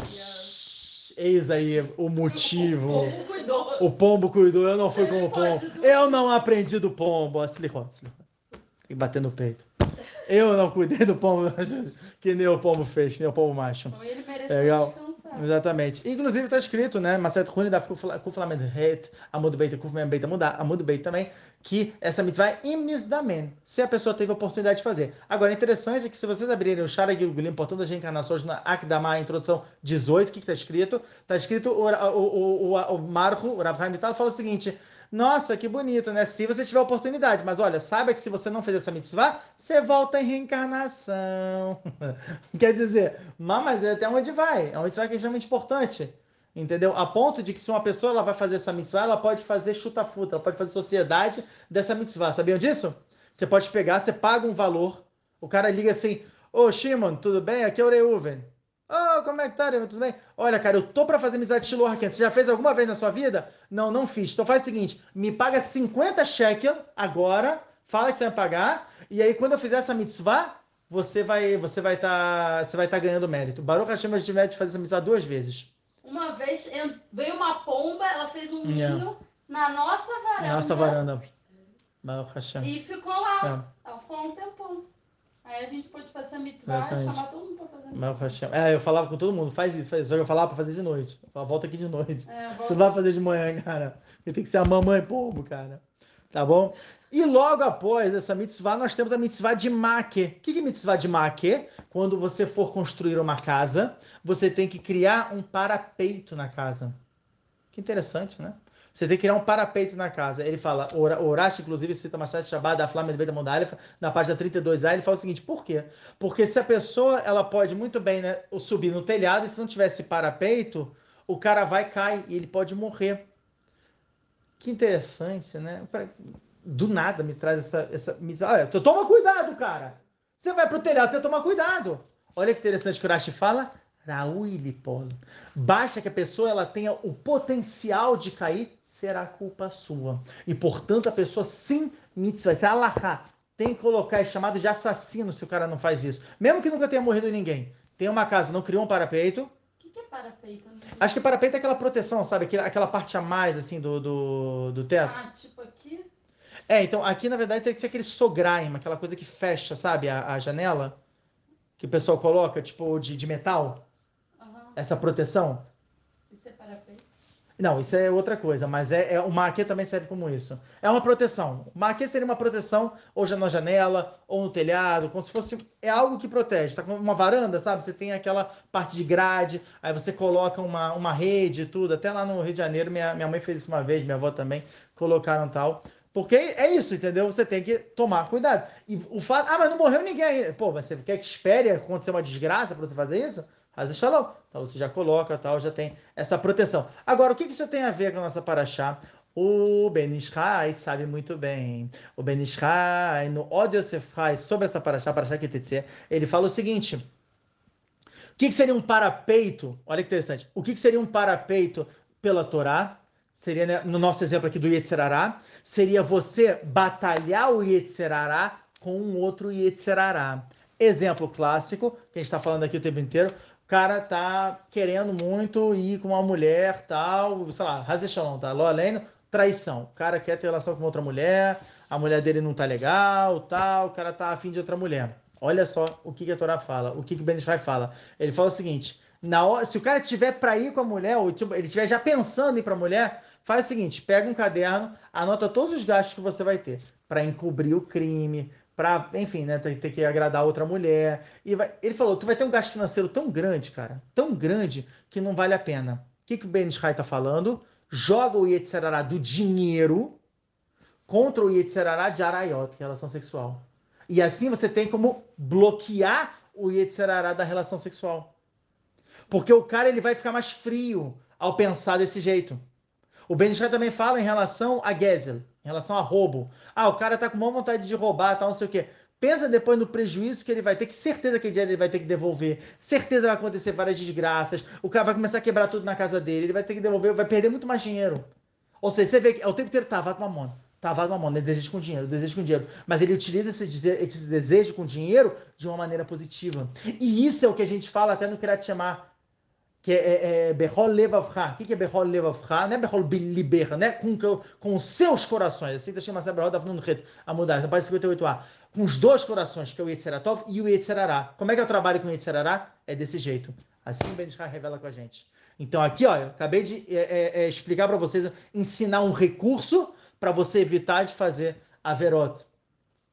Eis aí o O motivo. povo cuidou. O pombo cuidou, eu não fui como o pombo. Eu não aprendi do pombo. Silicone, silicone. Que bater no peito. Eu não cuidei do pombo que nem o pombo fez, que nem o pombo macho. Então ele mereceu Legal. descansar. Exatamente. Inclusive está escrito, né? Maset Rune da Kuflamed Het, Amud Beit, Kuflamed Beit Amud, Beit também, que essa mitzvah é imnisdamen, se a pessoa teve a oportunidade de fazer. Agora, interessante é que se vocês abrirem o Shara Gilgulim, portando as reencarnações na Akdama, introdução 18, o que está escrito? Está escrito, o, o, o, o, o Marco, o Rav Haim fala o seguinte, nossa, que bonito, né? Se você tiver oportunidade. Mas olha, saiba que se você não fez essa mitzvah, você volta em reencarnação. Quer dizer, mas mas é até onde vai? É uma mitzvah que é extremamente importante. Entendeu? A ponto de que se uma pessoa ela vai fazer essa mitzvah, ela pode fazer chuta-futa, ela pode fazer sociedade dessa mitzvah. Sabiam disso? Você pode pegar, você paga um valor, o cara liga assim, ô Shimon, tudo bem? Aqui é o Reuven. Ô, como é que tá? Tudo bem? Olha, cara, eu tô pra fazer mitzvah de Shiloh. Você já fez alguma vez na sua vida? Não, não fiz. Então faz o seguinte, me paga 50 shekel agora, fala que você vai pagar, e aí quando eu fizer essa mitzvah, você vai você vai estar você vai estar ganhando mérito. Baruch Hashem, a gente vai fazer essa mitzvah duas vezes. Uma vez veio uma pomba, ela fez um Yeah. ninho na nossa varanda. Nossa varanda. Baruch Hashem. E ficou lá. É. Ela ficou um tempão. Aí a gente pôde fazer a mitzvah e chamar todo mundo pra fazer a mitzvah. É, eu falava com todo mundo, faz isso, faz isso. Só que eu falava pra fazer de noite. Eu falava, volta aqui de noite. É, Você volta- não vai fazer de manhã, cara. Porque tem que ser a mamãe pombo, cara. Tá bom? E logo após essa mitzvah, nós temos a mitzvah de maque. O que é mitzvah de maque? Quando você for construir uma casa, você tem que criar um parapeito na casa. Que interessante, né? Você tem que criar um parapeito na casa. Ele fala, o Urash, inclusive, cita Mashat Shabbat da Flamengo de Beta Mondalef, na página 32a, ele fala o seguinte, por quê? Porque se a pessoa, ela pode muito bem né, subir no telhado, e se não tivesse parapeito, o cara vai cai, e ele pode morrer. Que interessante, né? Do nada me traz essa... essa Olha, toma cuidado, cara! Você vai pro telhado, você toma cuidado! Olha que interessante que o Urashi fala, Raul Polo. Basta que a pessoa ela tenha o potencial de cair, será culpa sua. E, portanto, a pessoa sim, mitzvah, isso é alahá. Tem que colocar, é chamado de assassino se o cara não faz isso. Mesmo que nunca tenha morrido ninguém. Tem uma casa, não criou um parapeito. O que, é parapeito? Acho que parapeito é aquela proteção, sabe? Aquela, aquela parte a mais, assim, do, do, do teto. Ah, tipo aqui? É, então, aqui, na verdade, tem que ser aquele sograim, aquela coisa que fecha, sabe? A, a janela. Que o pessoal coloca, tipo, de, de metal. Aham. Essa proteção. Não, isso é outra coisa, mas é, é o maquê também serve como isso. É uma proteção. O maquê seria uma proteção, ou já na janela, ou no telhado, como se fosse. É algo que protege. Tá com uma varanda, sabe? Você tem aquela parte de grade, aí você coloca uma, uma rede e tudo. Até lá no Rio de Janeiro, minha, minha mãe fez isso uma vez, minha avó também, colocaram tal. Porque é isso, entendeu? Você tem que tomar cuidado. E o fato. Ah, mas não morreu ninguém ainda. Pô, mas você quer que espere acontecer uma desgraça para você fazer isso? Faz shalom. Então você já coloca, tal, já tem essa proteção. Agora, o que que isso tem a ver com a nossa paraxá? O Benishai sabe muito bem. O Benishai, no ódio você faz sobre essa paraxá, paraxá que ele fala o seguinte. O que, seria um parapeito? Olha que interessante. O que, que seria um parapeito pela Torá? Seria, né, no nosso exemplo aqui do Yetzerará, seria você batalhar o Yetzerará com um outro Yetzerará. Exemplo clássico, que a gente está falando aqui o tempo inteiro, cara tá querendo muito ir com uma mulher, tal, sei lá, Hazeshalom, tá? Loleno, traição. O cara quer ter relação com outra mulher, a mulher dele não tá legal, tal, o cara tá afim de outra mulher. Olha só o que, que a Torá fala, o que, que o Ben Israel fala. Ele fala o seguinte: na hora, se o cara tiver para ir com a mulher, ou tipo, ele estiver já pensando em ir para a mulher, faz o seguinte: pega um caderno, anota todos os gastos que você vai ter para encobrir o crime, Pra, enfim, né, ter, ter que agradar outra mulher. E vai, ele falou: tu vai ter um gasto financeiro tão grande, cara, tão grande, que não vale a pena. O que, que o Ben Ishai tá falando? Joga o Yetzirará do dinheiro contra o Yetzirará de Arayot, que é relação sexual. E assim você tem como bloquear o Yetzirará da relação sexual. Porque o cara ele vai ficar mais frio ao pensar desse jeito. O Ben Ishai também fala em relação a Gezel, relação a roubo. Ah, o cara tá com maior vontade de roubar, tal, não sei o quê. Pensa depois no prejuízo que ele vai ter, que certeza que dinheiro ele vai ter que devolver, certeza vai acontecer várias desgraças, o cara vai começar a quebrar tudo na casa dele, ele vai ter que devolver, vai perder muito mais dinheiro. Ou seja, você vê que é o tempo inteiro tavado mamona, tavado mamona, ele deseja com dinheiro, deseja com dinheiro, mas ele utiliza esse, esse desejo com dinheiro de uma maneira positiva. E isso é o que a gente fala até no Kirat que é, é, Behol Levavcha. O que, é Behol Levavcha? Não é Behol Biliber, né? Com, com os seus corações. Assim está chamando Behol da no Ret, a mudar, na página 58a. Com os dois corações, que é o Yetzeratov e o Yetzerará. Como é que eu trabalho com o Yetzerará? É desse jeito. Assim o Ben revela com a gente. Então aqui, ó, eu acabei de é, é, é explicar para vocês, ensinar um recurso para você evitar de fazer a verota.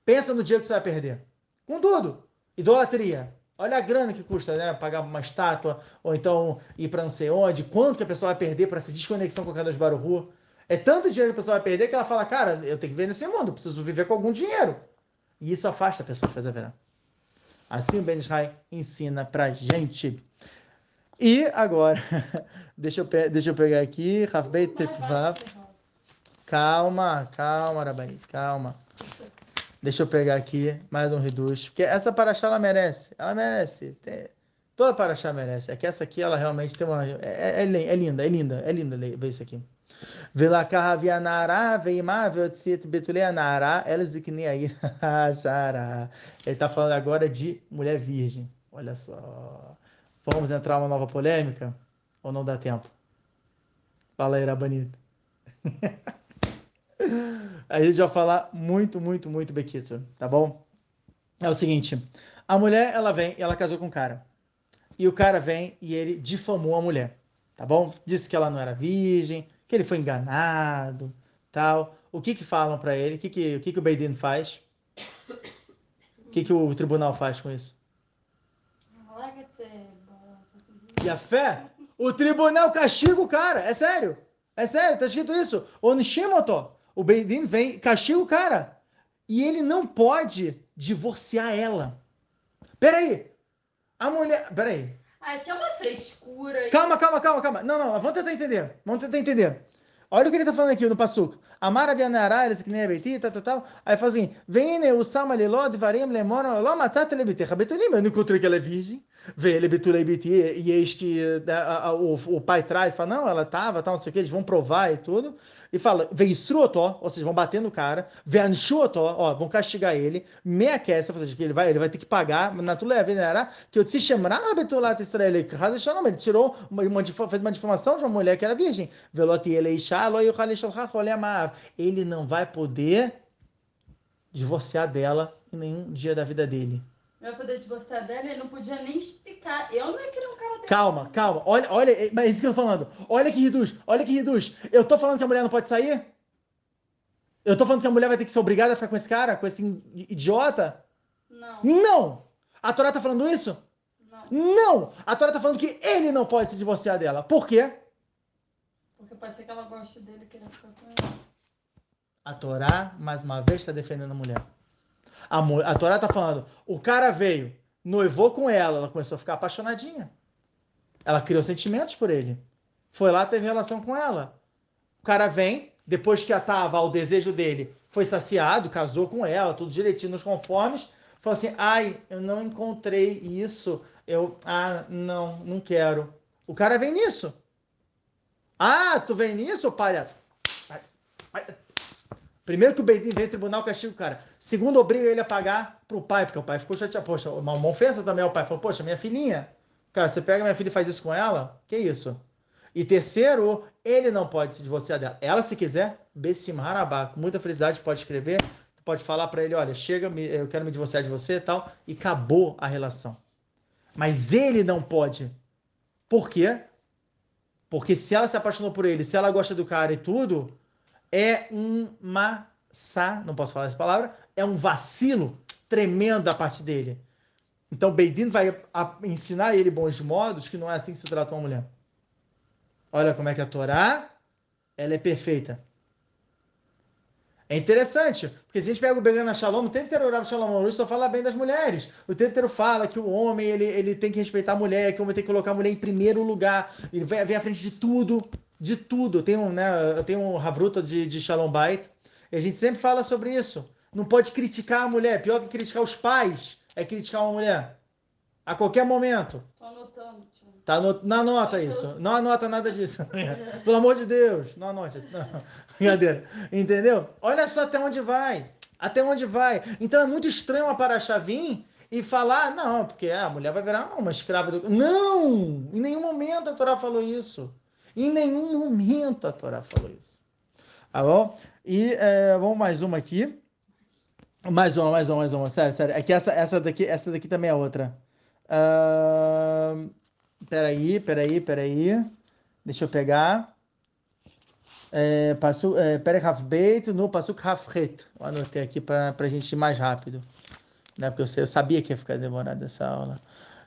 Pensa no dia que você vai perder. Com tudo. Idolatria, Olha a grana que custa, né? Pagar uma estátua, ou então ir para não sei onde, quanto que a pessoa vai perder para essa desconexão com a Kadosh Baruhu. É tanto dinheiro que a pessoa vai perder que ela fala, cara, eu tenho que ver nesse mundo, preciso viver com algum dinheiro. E isso afasta a pessoa de fazer verão. Assim o Ben Israel ensina pra gente. E agora, deixa eu, deixa eu pegar aqui, Rafbeit Tetvav. Calma, calma, Rabanit, calma. Deixa eu pegar aqui mais um reduz. Porque essa paraxá ela merece. Ela merece. Tem... Toda paraxá merece. É que essa aqui ela realmente tem uma. É, é, é linda, é linda, é linda ver isso aqui. Velakahavianara, veimá, veotsit betuleanara, elzikniair shara. Ele está falando agora de mulher virgem. Olha só. Vamos entrar numa nova polêmica? Ou não dá tempo? Fala aí, Rabanito. a gente vai falar muito, muito, muito Bekitsu, tá bom? É o seguinte, a mulher, ela vem e ela casou com um cara. E o cara vem e ele difamou a mulher, tá bom? Disse que ela não era virgem, que ele foi enganado, tal. O que que falam para ele? O que que, o que que o Beidin faz? O que que o tribunal faz com isso? E a fé? O tribunal castiga o cara, é sério. É sério, tá escrito isso. Onishimoto. O Beidin vem, castiga o cara. E ele não pode divorciar ela. Peraí. A mulher. Peraí. É uma frescura. Calma, calma, calma, calma. Não, não, vamos tentar entender. Vamos tentar entender. Olha o que ele está falando aqui no Passuco. Amara vianara, eles que nem a Beiti, tal, tal, tal. Aí fala assim: Vem, o Sama Leló, varim Lemona, Ló, Matzat, Lebitecha, Betulim. Eu não encontrei que ela é virgem. Vê ele e eis que a, a, o, o pai traz, fala: Não, ela estava, tal, não sei o que, eles vão provar e tudo. E fala, veistruotó, ou seja, vão bater no cara, veanchuotó, ó, vão castigar ele, meia quessa, ou seja, que ele vai, ele vai ter que pagar, na tu leva, que eu te chamar betulat Israel, ele. Tirou uma, uma, fez uma difamação de uma mulher que era virgem, veloti ele ele não vai poder divorciar dela em nenhum dia da vida dele não vai poder divorciar dela, ele não podia nem explicar. Eu não ia querer um cara Calma, calma. Olha, olha, é, mas é isso que eu tô falando. Olha que reduz, olha que reduz. Eu tô falando que a mulher não pode sair? Eu tô falando que a mulher vai ter que ser obrigada a ficar com esse cara, com esse idiota? Não. Não! A Torá tá falando isso? Não. Não! A Torá tá falando que ele não pode se divorciar dela. Por quê? Porque pode ser que ela goste dele e queira ficar com ele. A Torá, mais uma vez, está defendendo a mulher. A, a Torá está falando, o cara veio, noivou com ela, ela começou a ficar apaixonadinha. Ela criou sentimentos por ele. Foi lá, teve relação com ela. O cara vem, depois que tava o desejo dele foi saciado, casou com ela, tudo direitinho nos conformes, falou assim: ai, eu não encontrei isso, eu, ah, não, não quero. O cara vem nisso. Ah, tu vem nisso, palha? Primeiro que o Bedin veio tribunal castiga o cara. Segundo, obriga ele a pagar pro pai, porque o pai ficou chateado. Poxa, uma, uma ofensa também ao pai. Falou, poxa, minha filhinha. Cara, você pega minha filha e faz isso com ela? Que isso? E terceiro, ele não pode se divorciar dela. Ela, se quiser, Bessim Harabá, com muita felicidade, pode escrever. Pode falar para ele, olha, chega, eu quero me divorciar de você e tal. E acabou a relação. Mas ele não pode. Por quê? Porque se ela se apaixonou por ele, se ela gosta do cara e tudo, é um maçã, não posso falar essa palavra, é um vacilo tremendo da parte dele. Então Beidin vai ensinar ele bons modos, que não é assim que se trata uma mulher. Olha como é que a Torá, ela é perfeita. É interessante, porque se a gente pega o Begana Shalom, o tempo inteiro o Rav Shalom só fala bem das mulheres. O tempo inteiro fala que o homem ele, ele tem que respeitar a mulher, que o homem tem que colocar a mulher em primeiro lugar. Ele vem à frente de tudo, de tudo. Eu tenho, né, eu tenho um Havruta de, de Shalom Bait, e a gente sempre fala sobre isso. Não pode criticar a mulher, pior que criticar os pais é criticar uma mulher. A qualquer momento. Tô anotando, tio. Tá no, não anota isso. Não anota nada disso. Pelo amor de Deus, não anote. Não. Brincadeira. Entendeu? Olha só até onde vai. Até onde vai. Então é muito estranho uma paraxá vir e falar, não, porque a mulher vai virar uma escrava do. Não! Em nenhum momento a Torá falou isso. Em nenhum momento a Torá falou isso. Tá bom? E é, vamos mais uma aqui. Mais uma, mais uma, mais uma. Sério, sério. É que essa, essa, daqui, essa daqui também é outra. Uh, peraí, peraí, peraí. Deixa eu pegar. É, passo, é, Perek Beit no Passuk Hafret. Eu anotei aqui para a gente ir mais rápido. Né? Porque eu, eu sabia que ia ficar demorada essa aula.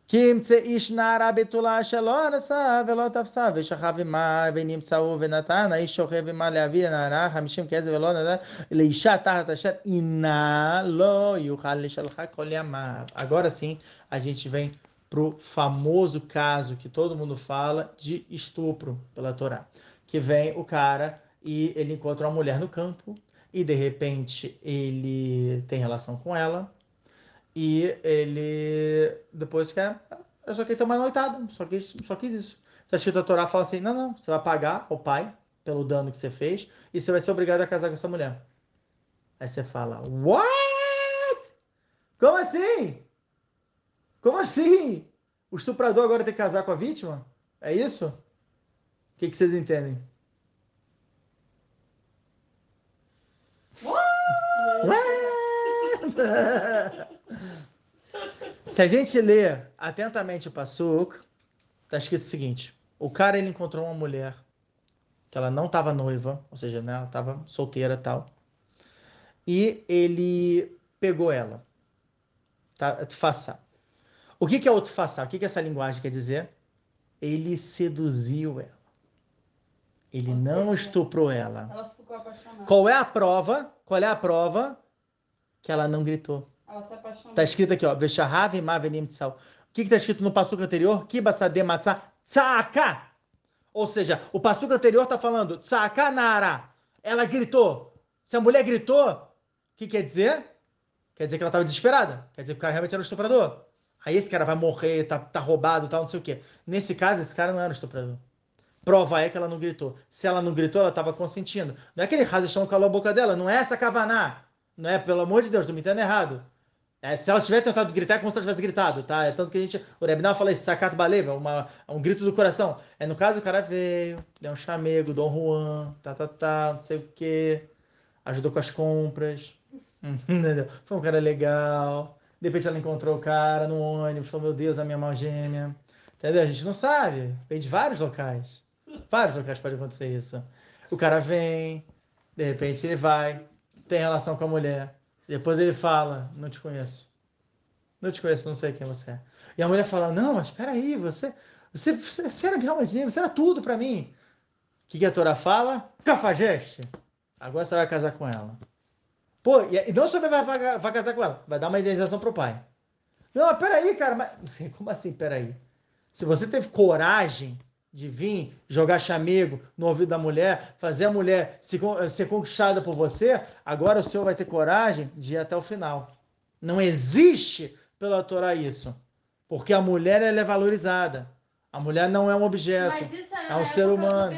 Kim איש נערה בתולה שלא נשא ולא תפסה ושכב עמה ונמצאו ונתן האיש שוכב עמה להביא הנערה חמישים כסף ולא נתן לאישה תחת אשר אינה לא יוכל לשלחה כל ימיו. Agora sim a gente vem pro famoso caso que todo mundo fala de estupro pela Torá. Que vem o cara e ele encontra uma mulher no campo e de repente ele tem relação com ela e ele depois quer. Eu só queria ter uma noitada, só quis, só quis isso. Se a Torá fala assim: não, não, você vai pagar ao pai pelo dano que você fez e você vai ser obrigado a casar com essa mulher. Aí você fala: What? Como assim? Como assim? O estuprador agora tem que casar com a vítima? É isso? O que, que vocês entendem? What? What? Se a gente lê atentamente o Passuk, tá escrito o seguinte: o cara ele encontrou uma mulher que ela não estava noiva, ou seja, né, ela estava solteira tal, e ele pegou ela. Tá? Faça. O que, que é outro faça? O que, que essa linguagem quer dizer? Ele seduziu ela. Ele não estuprou ela. Ela ficou apaixonada. Qual é a prova? Qual é a prova? Que ela não gritou. Ela se apaixonou. Está escrito aqui, ó, Veshahav Mavenim Tsal. O que está escrito no passuco anterior? Kibasade Matzah Tzaka. Ou seja, o passuco anterior está falando Tzaka Nara. Ela gritou. Se a mulher gritou, o que quer dizer? Quer dizer que ela estava desesperada. Quer dizer que o cara realmente era um estuprador. Aí esse cara vai morrer, tá, tá roubado, tal, não sei o quê. Nesse caso, esse cara não era um estuprador. Prova é que ela não gritou. Se ela não gritou, ela estava consentindo. Não é que ele razão calou a boca dela, não é essa cavaná. Não é, pelo amor de Deus, não me entenda errado. É, se ela tivesse tentado gritar, é como se ela tivesse gritado, tá? É tanto que a gente. O Rebinal fala isso, sacato baleva, uma, um grito do coração. É no caso, o cara veio, deu um chamego, Dom Juan, tá, tá, tá, não sei o quê, ajudou com as compras? Foi um cara legal. De repente ela encontrou o cara no ônibus, falou: Meu Deus, a minha mão gêmea. Entendeu? A gente não sabe. Vem de vários locais. Vários locais pode acontecer isso. O cara vem, de repente ele vai, tem relação com a mulher depois ele fala, não te conheço. Não te conheço, não sei quem você é. E a mulher fala, não, mas espera aí, você, você, você era minha alma você era tudo para mim. O que, que a Torá fala? Cafajeste. Agora você vai casar com ela. Pô, e não só vai, vai, vai casar com ela, vai dar uma indenização pro pai. Não, peraí, cara, mas... como assim, peraí? Se você teve coragem de vir jogar chamego no ouvido da mulher, fazer a mulher se, ser conquistada por você, agora o senhor vai ter coragem de ir até o final. Não existe pela Torá isso. Porque a mulher ela é valorizada. A mulher não é um objeto. Mas isso é, é um ser humano.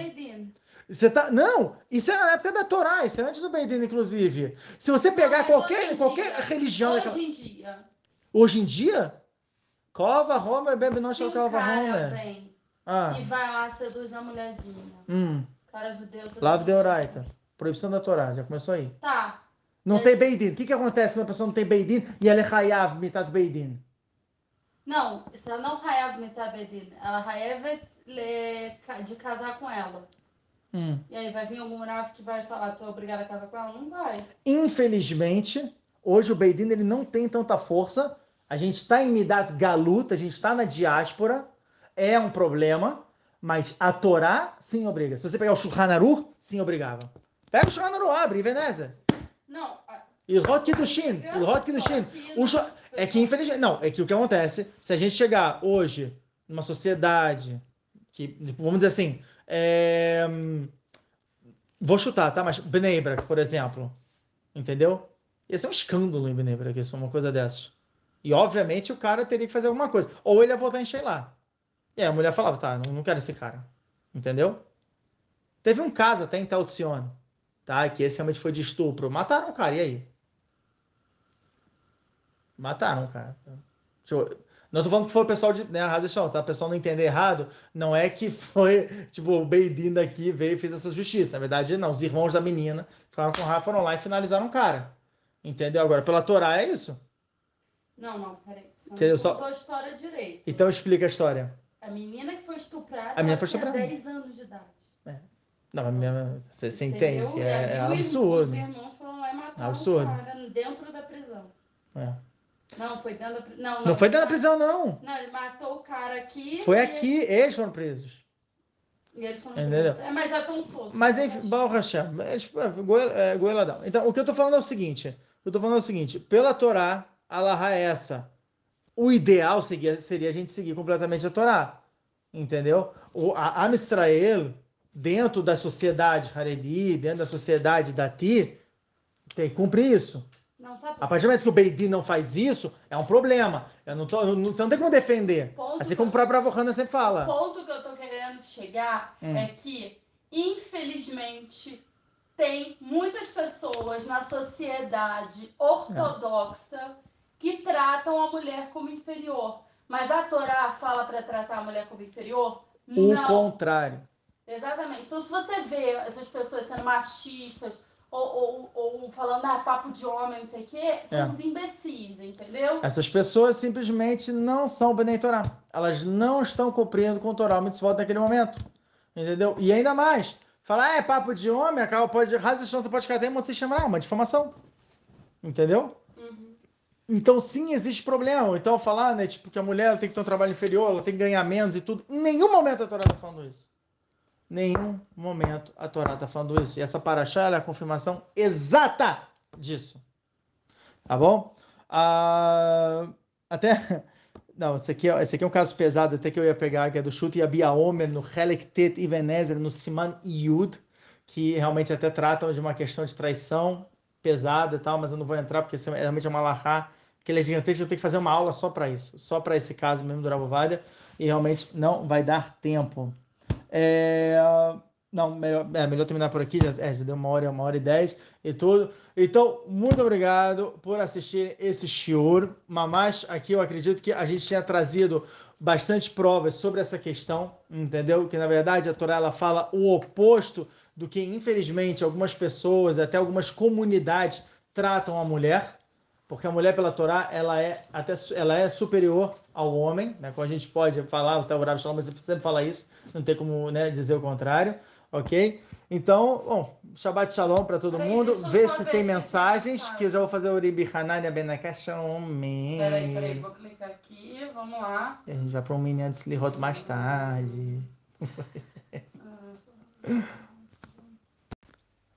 Você tá... Não, isso é na época da Torá, isso é antes do Beidin, inclusive. Se você pegar não, qualquer, qualquer dia, religião. Hoje em dia. Hoje em dia? Cova Homer, bebe não Cova Homer. Vem ah. e vai lá seduz a mulherzinha. Hum. Cara judeu. Lave de Oraita. Proibição da Torá, já começou aí. Tá. Não é... tem Beidin. O que, que acontece quando a pessoa não tem Beidin e ela é Hayav metade Beidin? Não, se ela não Hayav metade Beidin, ela Hayav de casar com ela. Hum. E aí vai vir algum Rav que vai falar, tô obrigada a casar com ela? Não vai. Infelizmente, Hoje o Beidin ele não tem tanta força. A gente está em Midat Galuta, a gente está na diáspora, é um problema, mas a Torá sim obriga. Se você pegar o Shulchan Aruch, sim obrigava. Pega o Shulchan Aruch, abre, Veneza. Não. Ilhot Kiddushin, Ilhot Kiddushin. O jo... É que infelizmente, não, é que o que acontece, se a gente chegar hoje numa sociedade que, vamos dizer assim, é... vou chutar, tá? Mas Bnei Brak, por exemplo, entendeu? Ia ser um escândalo em Bnei Brak, isso, uma coisa dessas. E, obviamente, o cara teria que fazer alguma coisa. Ou ele ia voltar em Sheila. E aí a mulher falava, tá, não, não quero esse cara. Entendeu? Teve um caso até em Talcione, tá? Que esse realmente foi de estupro. Mataram o cara, e aí? Mataram o cara. Eu... Não tô falando que foi o pessoal de né, Razechão, tá? O pessoal não entender errado, não é que foi, tipo, o Beidin daqui veio e fez essa justiça. Na verdade, não. Os irmãos da menina ficaram com raiva, foram lá e finalizaram o cara. Entendeu? Agora, pela Torá é isso? Não, não, peraí. Você Entendeu? não Só- contou a história direito. Então explica a história. A menina que foi estuprada, A menina foi estuprada. 10 anos de idade. Não, mas minha- você, você entende? É, é absurdo. Os irmãos foram lá e mataram Absurdo. o cara dentro da prisão. É. Não, foi dentro da prisão. Não, Não foi dentro da ele prisão, não. Não, ele matou o cara aqui. Foi aqui, eles foram presos. E eles foram Entendeu? presos. É, mas já estão soltos. Mas enfim, Baal Hashem, é, é, goel- é, goeladão. Então, o que eu tô falando é o seguinte: o que eu tô falando é o seguinte, pela Torá, a Laha é essa. O ideal seria, seria a gente seguir completamente a Torá. Entendeu? O, a Am Israel, dentro da sociedade Haredi, dentro da sociedade Dati, tem que cumprir isso. Não A partir do momento que o Beidin não faz isso, é um problema. Eu não tô, eu não- você não tem como defender. Ponto Assim como o próprio Avohana sempre O fala. ponto que eu tô querendo chegar Hum. é que, infelizmente, tem muitas pessoas na sociedade ortodoxa que tratam a mulher como inferior. Mas a Torá fala para tratar a mulher como inferior? O Não. contrário. Exatamente. Então, se você vê essas pessoas sendo machistas ou, ou, ou falando, ah, papo de homem, não sei o quê, são É. uns imbecis, entendeu? Essas pessoas simplesmente não são Benei Torá. Elas não estão cumprindo com o Torá Mitzvot naquele momento. Entendeu? E ainda mais, falar, ah, é papo de homem, acaba pode, chance, você pode ficar até um monte de se chamar, uma difamação. Entendeu? Então, sim, existe problema. Então, falar, né, tipo, que a mulher tem que ter um trabalho inferior, ela tem que ganhar menos e tudo. Em nenhum momento a Torá está falando isso. Nenhum momento a Torá está falando isso. E essa paraxá é a confirmação exata disso. Tá bom? Ah, até. Não, esse aqui, é- esse aqui é um caso pesado, até que eu ia pegar, que é do Chute e Abia Omer, no Helek Tet Ivenezer, no Siman Yud, que realmente até tratam de uma questão de traição pesada e tal, mas eu não vou entrar, porque é realmente é uma lahá, que ele é gigantesco, eu tenho que fazer uma aula só para isso, só para esse caso mesmo do Rabovada, e realmente não vai dar tempo. É, Não, melhor, é, melhor terminar por aqui, já, é, já deu uma hora, uma hora e dez e tudo. Então, muito obrigado por assistir esse shiur. Mamash, aqui eu acredito que a gente tinha trazido bastante provas sobre essa questão, entendeu? Que na verdade a Torá ela fala o oposto do que infelizmente algumas pessoas, até algumas comunidades tratam a mulher, porque a mulher pela Torá ela é até ela é superior ao homem, né? Como a gente pode falar, até o Rav Shalom sempre fala isso, não tem como né, dizer o contrário, ok? Então, bom, Shabbat Shalom para todo Peraí, mundo. Vê se ver tem se tem mensagens, que eu já vou fazer o Uribi Hanania Benakashom. Peraí, peraí, vou clicar aqui, vamos lá. E a gente vai para um mini antes de Lihot mais tarde.